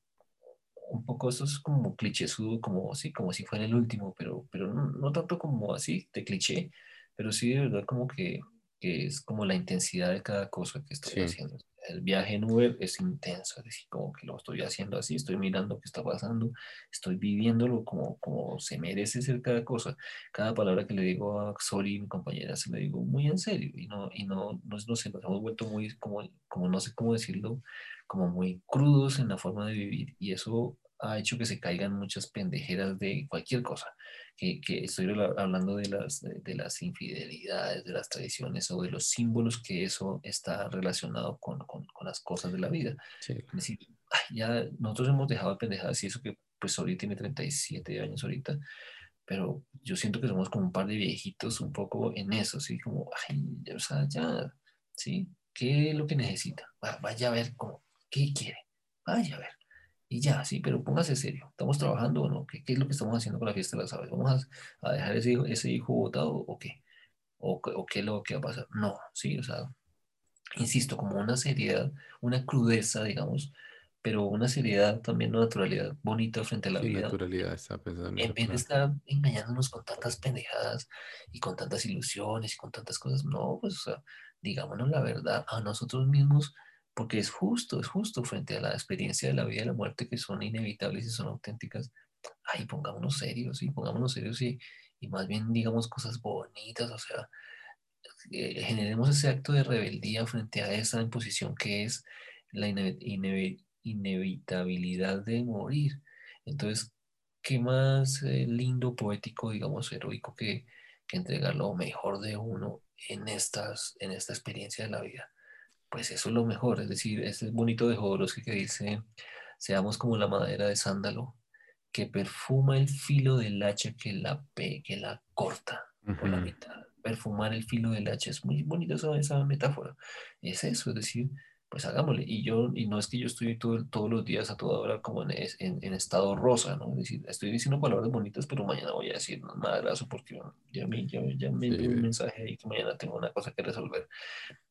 un poco, eso es como clichésudo, como, sí, como si fuera el último, pero, pero no, tanto como así, de cliché, pero sí de verdad como que, que es como la intensidad de cada cosa que estoy haciendo el viaje en Uber es intenso, es decir, como que lo estoy haciendo así, estoy mirando qué está pasando, estoy viviéndolo como, como se merece ser cada cosa. Cada palabra que le digo a Sori, mi compañera, se lo digo muy en serio y no, y no, no, no sé, nos hemos vuelto muy, como, como no sé cómo decirlo, como muy crudos en la forma de vivir y eso ha hecho que se caigan muchas pendejeras de cualquier cosa que, estoy hablando de las, de, las infidelidades, de las tradiciones o de los símbolos que eso está relacionado con, con, las cosas de la vida. Es decir, ya nosotros hemos dejado de pendejadas y eso que pues Sori tiene 37 años ahorita, pero yo siento que somos como un par de viejitos un poco en eso, ¿sí? Como, ay, ya, o sea, ya, ¿sí? ¿Qué es lo que necesita? Vaya a ver cómo, qué quiere, vaya a ver y ya, sí, pero póngase serio. ¿Estamos trabajando o no? ¿Qué, qué es lo que estamos haciendo con la fiesta de las aves? ¿Vamos a, a dejar ese, ese hijo votado o qué? ¿O, ¿O, qué es lo que va a pasar? No, sí, o sea, insisto, como una seriedad, una crudeza, digamos, pero una seriedad también, una naturalidad bonita frente a la vida. naturalidad está pensando. En vez de estar engañándonos con tantas pendejadas y con tantas ilusiones y con tantas cosas, no, pues, o sea, digámonos la verdad a nosotros mismos porque es justo, es justo frente a la experiencia de la vida y la muerte que son inevitables y son auténticas. Ay, pongámonos serios, y pongámonos serios y, y más bien digamos cosas bonitas, o sea, eh, generemos ese acto de rebeldía frente a esa imposición que es la inevitabilidad de morir. Entonces, ¿qué más eh, lindo, poético, digamos, heroico que, que entregar lo mejor de uno en, estas, en esta experiencia de la vida? Pues eso es lo mejor. Es decir, ese bonito de Jodorowsky que dice, seamos como la madera de sándalo, que perfuma el filo del hacha que la, que la corta por la mitad. Perfumar el filo del hacha es muy bonito esa, esa metáfora. Es eso, es decir, pues hagámosle. Y yo, y no es que yo estoy todo, todos los días a toda hora como en, en, estado rosa, ¿no? Es decir, estoy diciendo palabras bonitas, pero mañana voy a decir eso porque ya me, ya, ya me envió un mensaje ahí que mañana tengo una cosa que resolver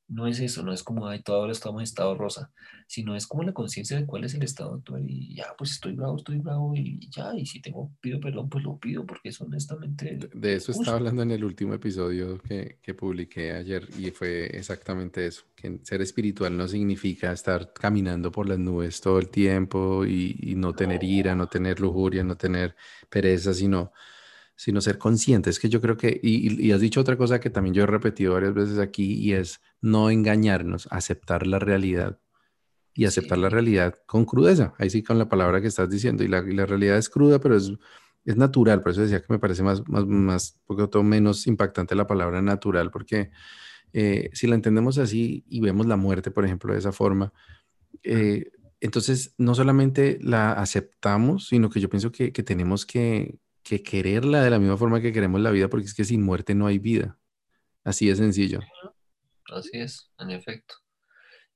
no es eso, no es como, ay, ahora estamos en estado rosa, sino es como la conciencia de cuál es el estado actual y ya, pues estoy bravo, estoy bravo y ya, y si tengo, pido perdón, pues lo pido porque es honestamente... De, eso estaba hablando en el último episodio que, que, publiqué ayer y fue exactamente eso, que ser espiritual no significa estar caminando por las nubes todo el tiempo y, no tener ira, no tener lujuria, no tener pereza, sino sino ser conscientes. Que yo creo que, y, has dicho otra cosa que también yo he repetido varias veces aquí, y es no engañarnos, aceptar la realidad. Y aceptar la realidad con crudeza, ahí sí con la palabra que estás diciendo. Y la, realidad es cruda, pero es, es natural. Por eso decía que me parece más, más, más menos impactante la palabra natural, porque eh, si la entendemos así y vemos la muerte, por ejemplo, de esa forma, eh, entonces no solamente la aceptamos, sino que yo pienso que, que tenemos que, que quererla de la misma forma que queremos la vida, porque es que sin muerte no hay vida. Así de sencillo. Así es, en efecto.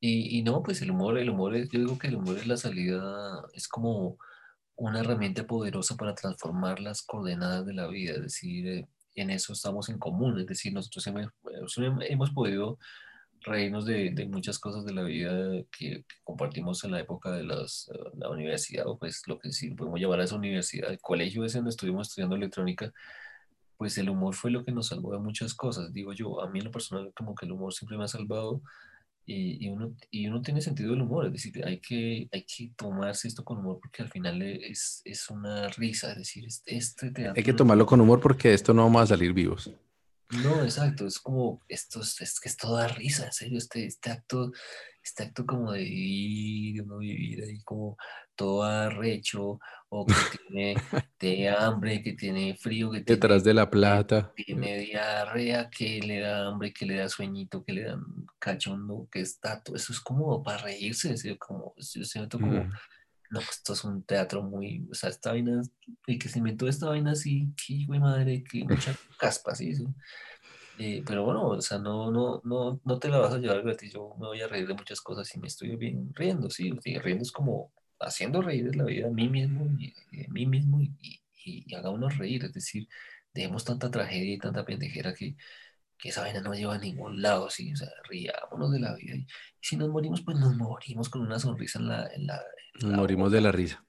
Y, y, no, pues el humor, el humor es, yo digo que el humor es la salida, es como una herramienta poderosa para transformar las coordenadas de la vida, es decir, eh, en eso estamos en común, es decir, nosotros hemos, hemos podido reírnos de, de, muchas cosas de la vida que, compartimos en la época de las, eh, la universidad, o pues lo que sí podemos llevar a esa universidad, el colegio ese donde estuvimos estudiando electrónica, pues el humor fue lo que nos salvó de muchas cosas. Digo yo, a mí en lo personal como que el humor siempre me ha salvado y, y, uno, y uno tiene sentido del humor, es decir, hay que, hay que tomarse esto con humor porque al final es, es una risa, es decir, este, este teatro... Hay que tomarlo con humor porque esto no vamos a salir vivos. No, exacto, es como, esto es, es que es toda risa, en serio, este, este acto, este acto como de vivir, no vivir ahí como todo arrecho, o que tiene de hambre, que tiene frío, que detrás de la plata, que tiene diarrea, que le da hambre, que le da sueñito, que le da cachondo, que está todo, eso es como para reírse, es como, yo siento como, mm no, esto es un teatro muy, o sea, esta vaina, y que se inventó esta vaina así, que güey madre, que mucha caspa, sí, eh, pero bueno, o sea, no, no, no, no te la vas a llevar gratis, yo me voy a reír de muchas cosas y me estoy bien riendo, sí, riendo es como haciendo reír de la vida a mí mismo, y, a mí mismo y, y, hagámonos reír, es decir, dejemos tanta tragedia y tanta pendejera que, que esa vaina no lleva a ningún lado, sí, o sea, riámonos de la vida y, si nos morimos, pues nos morimos con una sonrisa en la, en la, nos morimos de la risa.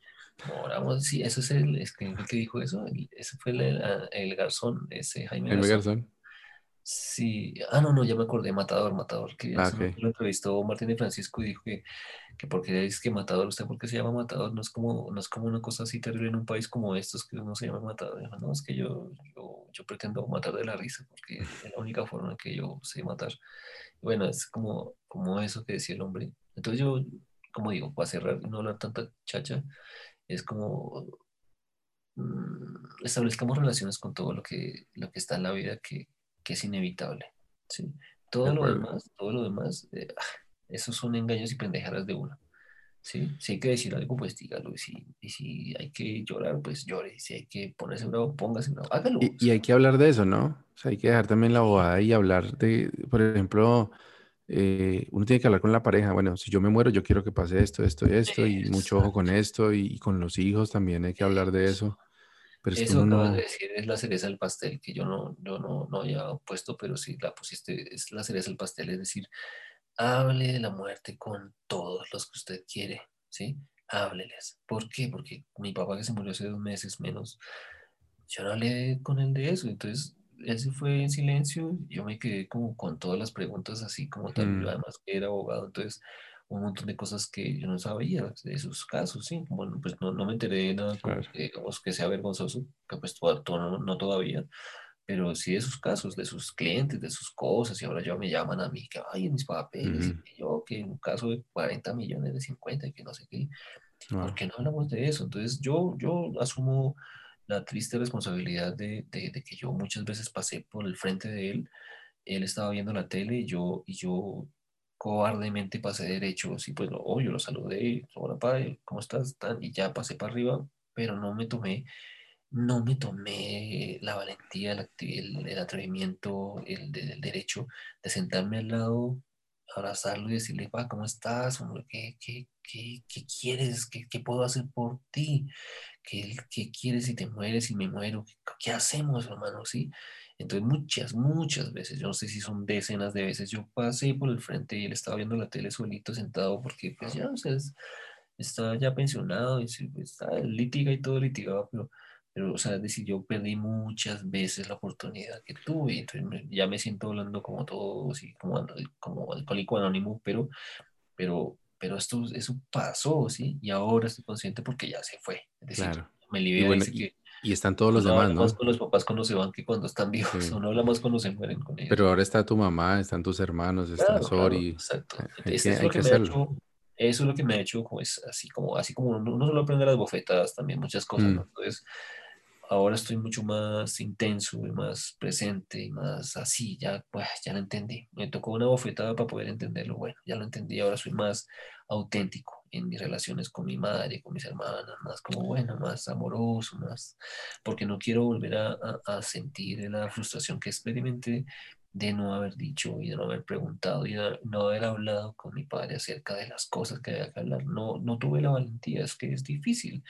Moramos, sí, eso es el, es que, que dijo eso, ese fue el, el, garzón, ese Jaime Jaime Garzón. Sí, ah, no, no, ya me acordé, Matador, Matador, que ah, lo entrevistó Martín de Francisco y dijo que, que porque es que Matador, ¿usted por qué se llama Matador? No es como, no es como una cosa así terrible en un país como estos que uno se llama Matador. no, es que yo, yo, yo, pretendo matar de la risa porque es la única forma en que yo sé matar. Bueno, es como, como eso que decía el hombre. Entonces yo, como digo, para cerrar y no hablar tanta chacha, es como mm, establezcamos relaciones con todo lo que, lo que está en la vida que, que es inevitable. ¿sí? Todo lo demás, todo lo demás, eh, esos son engaños y pendejadas de uno. ¿sí? Si hay que decir algo, pues dígalo. Y si, y si hay que llorar, pues llore. Si hay que ponerse bravo, póngase bravo. Hágalo. Y, hay que hablar de eso, ¿no? O sea, hay que dejar también la bobada y hablar de, por ejemplo, eh, uno tiene que hablar con la pareja. Bueno, si yo me muero, yo quiero que pase esto, esto, esto, y mucho ojo con esto, y, con los hijos también hay que hablar de eso. Pero es eso no... decir es la cereza del pastel, que yo no, yo no, no había puesto, pero sí la pusiste, es la cereza del pastel, es decir, hable de la muerte con todos los que usted quiere, ¿sí? Hábleles. ¿Por qué? Porque mi papá que se murió hace dos meses menos, yo no hablé con él de eso, entonces él se fue en silencio, yo me quedé como con todas las preguntas así como tal, yo mm. además que era abogado, entonces un montón de cosas que yo no sabía de esos casos, sí, bueno, pues no, no me enteré de nada, que, digamos, que sea vergonzoso, que pues todo, no, no, todavía, pero sí de sus casos, de sus clientes, de sus cosas, y ahora ya me llaman a mí, que ay, mis papeles, y yo, que en un caso de 40 millones, de 50, y que no sé qué, ¿por qué no hablamos de eso? Entonces yo, yo asumo la triste responsabilidad de, de, que yo muchas veces pasé por el frente de él. Él estaba viendo la tele y yo, y yo cobardemente pasé derecho. Sí, pues lo, yo lo saludé, hola padre, ¿cómo estás? Y ya pasé para arriba, pero no me tomé, no me tomé la valentía, el, atrevimiento, el, derecho de sentarme al lado abrazarlo y decirle, pa, ¿cómo estás? ¿Qué, qué, qué, quieres? ¿Qué, ¿Qué, puedo hacer por ti? ¿Qué, ¿Qué, quieres si te mueres, si me muero? ¿Qué, ¿Qué, hacemos, hermano? ¿Sí? Entonces muchas, muchas veces, yo no sé si son decenas de veces, yo pasé por el frente y él estaba viendo la tele solito sentado porque pues ya, o sea, está ya pensionado y pues, está litiga y todo litigado, pero pero, o sea, es decir, yo perdí muchas veces la oportunidad que tuve, entonces ya me siento hablando como todo, así como, como alcohólico anónimo, pero, pero, pero esto, eso pasó, ¿sí? Y ahora estoy consciente porque ya se fue. Es decir, me libera y, y, están todos los demás, ¿no? más con los papás cuando se van que cuando están vivos, uno habla más cuando se mueren con ellos. Pero ahora está tu mamá, están tus hermanos, está Sori. exacto. eso, es lo que me ha hecho, eso es lo que me ha hecho, como es así como, así como uno, solo aprende las bofetadas, también muchas cosas, ¿no? Mm. Entonces, ahora estoy mucho más intenso y más presente y más así, ya, pues, ya lo entendí. Me tocó una bofetada para poder entenderlo, bueno, ya lo entendí, ahora soy más auténtico en mis relaciones con mi madre, con mis hermanas, más como, bueno, más amoroso, más, porque no quiero volver a, a, sentir la frustración que experimenté de no haber dicho y de no haber preguntado y de no haber hablado con mi padre acerca de las cosas que había que hablar. No, no tuve la valentía, es que es difícil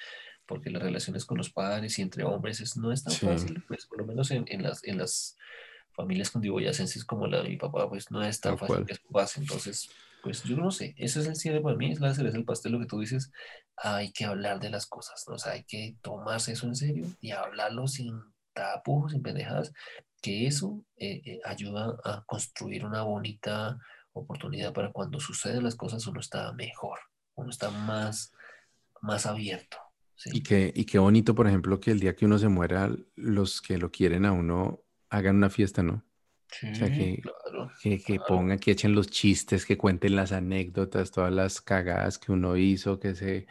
porque las relaciones con los padres y entre hombres no es tan fácil, pues por lo menos en, en, las, en las familias condiboyacenses como la de mi papá, pues no es tan fácil que eso Entonces, pues yo no sé, ese es el cierre para mí, es la cereza del pastel, lo que tú dices, hay que hablar de las cosas, ¿no? o sea, hay que tomarse eso en serio y hablarlo sin tapujos, sin pendejadas, que eso eh, eh, ayuda a construir una bonita oportunidad para cuando suceden las cosas uno está mejor, uno está más, más abierto. Y, qué, y qué bonito, por ejemplo, que el día que uno se muera, los que lo quieren a uno hagan una fiesta, ¿no? O sea, que, que, pongan, que echen los chistes, que cuenten las anécdotas, todas las cagadas que uno hizo, que se,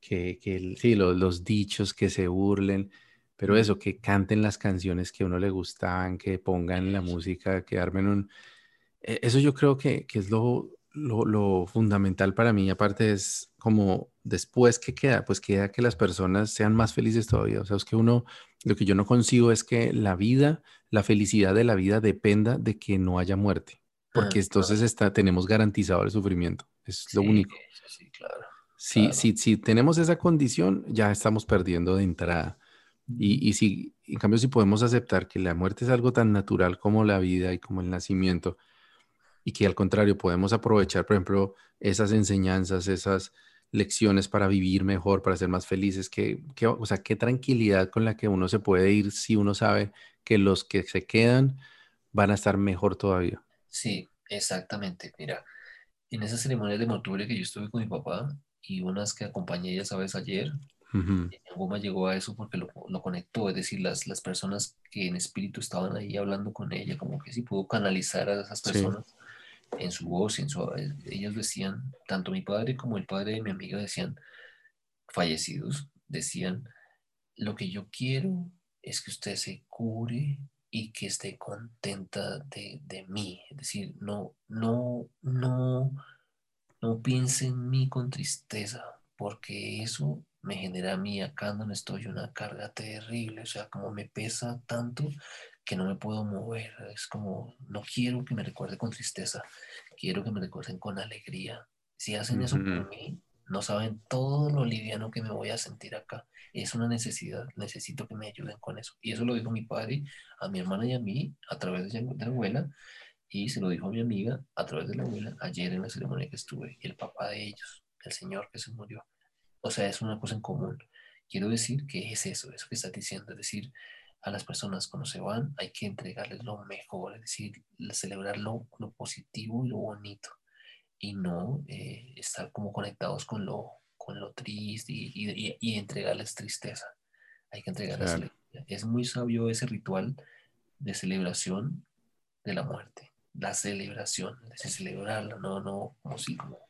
que, que sí, los, los dichos, que se burlen, pero eso, que canten las canciones que a uno le gustaban, que pongan la música, que armen un... E, eso yo creo que, que es lo, lo, lo, fundamental para mí, aparte es como después que queda, pues queda que las personas sean más felices todavía. O sea, es que uno, lo que yo no consigo es que la vida, la felicidad de la vida dependa de que no haya muerte, porque ah, entonces está, tenemos garantizado el sufrimiento, es lo único. Sí, claro. Si, si, si tenemos esa condición, ya estamos perdiendo de entrada. Y, y si, en cambio, si podemos aceptar que la muerte es algo tan natural como la vida y como el nacimiento, y que al contrario podemos aprovechar, por ejemplo, esas enseñanzas, esas lecciones para vivir mejor, para ser más felices, que, o sea, qué tranquilidad con la que uno se puede ir si uno sabe que los que se quedan van a estar mejor todavía. Sí, exactamente. Mira, en esas ceremonias de mortuoria que yo estuve con mi papá y unas que acompañé, ya sabes, ayer, uh Goma llegó a eso porque lo, lo, conectó, es decir, las, las personas que en espíritu estaban ahí hablando con ella, como que sí pudo canalizar a esas personas en su voz, en su, eh, ellos decían, tanto mi padre como el padre de mi amiga decían, fallecidos, decían, lo que yo quiero es que usted se cure y que esté contenta de, de mí. Es decir, no, no, no, no piense en mí con tristeza, porque eso me genera a mí acá donde estoy una carga terrible, o sea, como me pesa tanto que no me puedo mover. Es como, no quiero que me recuerde con tristeza, quiero que me recuerden con alegría. Si hacen eso por mí, no saben todo lo liviano que me voy a sentir acá. Es una necesidad, necesito que me ayuden con eso. Y eso lo dijo mi padre a mi hermana y a mí a través de la abuela, y se lo dijo a mi amiga a través de la abuela ayer en la ceremonia que estuve, y el papá de ellos, el señor que se murió. O sea, es una cosa en común. Quiero decir que es eso, eso que estás diciendo, es decir, a las personas cuando se van hay que entregarles lo mejor, es decir, celebrar lo, positivo y lo bonito. Y no eh, estar como conectados con lo, con lo triste y, y, entregarles tristeza. Hay que entregarles Es muy sabio ese ritual de celebración de la muerte, la celebración, es decir, celebrarla, no, no como si como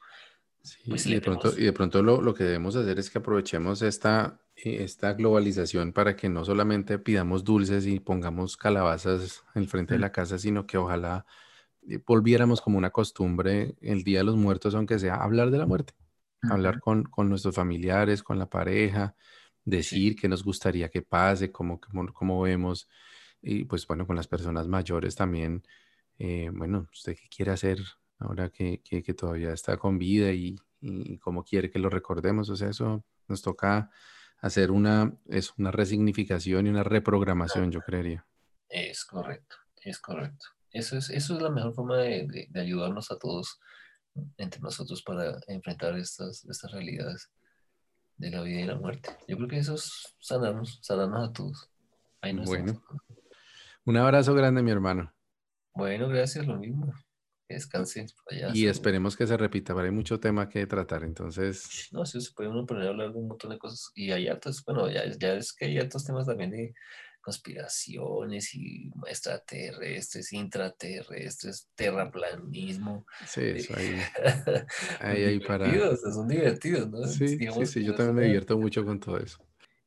pues y, de pronto, y de pronto lo, lo, que debemos hacer es que aprovechemos esta, esta globalización para que no solamente pidamos dulces y pongamos calabazas en frente de la casa, sino que ojalá eh, volviéramos como una costumbre el Día de los Muertos, aunque sea hablar de la muerte, hablar con, con, nuestros familiares, con la pareja, decir qué nos gustaría que pase, cómo, cómo, cómo, vemos, y pues bueno, con las personas mayores también, eh, bueno, usted qué quiere hacer ahora que, todavía está con vida y, cómo quiere que lo recordemos. O sea, eso nos toca hacer una, es una resignificación y una reprogramación, yo creería. Es correcto, es correcto. Eso es, eso es la mejor forma de, ayudarnos a todos entre nosotros para enfrentar estas, estas realidades de la vida y la muerte. Yo creo que eso es sanarnos, sanarnos a todos. bueno, un abrazo grande, mi hermano. Bueno, gracias, lo mismo. Descanse. y esperemos que se repita, pero hay mucho tema que tratar, entonces... No, sí, se puede uno poner a hablar de un montón de cosas. Y hay hartos, bueno, ya, ya es que hay hartos temas también de conspiraciones y extraterrestres, intraterrestres, terraplanismo. Sí, eso ahí, ahí, ahí para... Son divertidos, ¿no? Sí, sí, sí, yo también me divierto mucho con todo eso.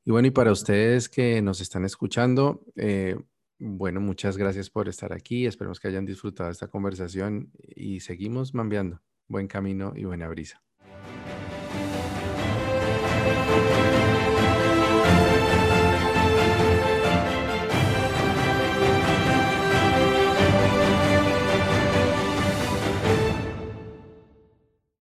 Y bueno, y para ustedes que nos están escuchando, eh, bueno, muchas gracias por estar aquí. Esperemos que hayan disfrutado esta conversación y seguimos mambeando. Buen camino y buena brisa.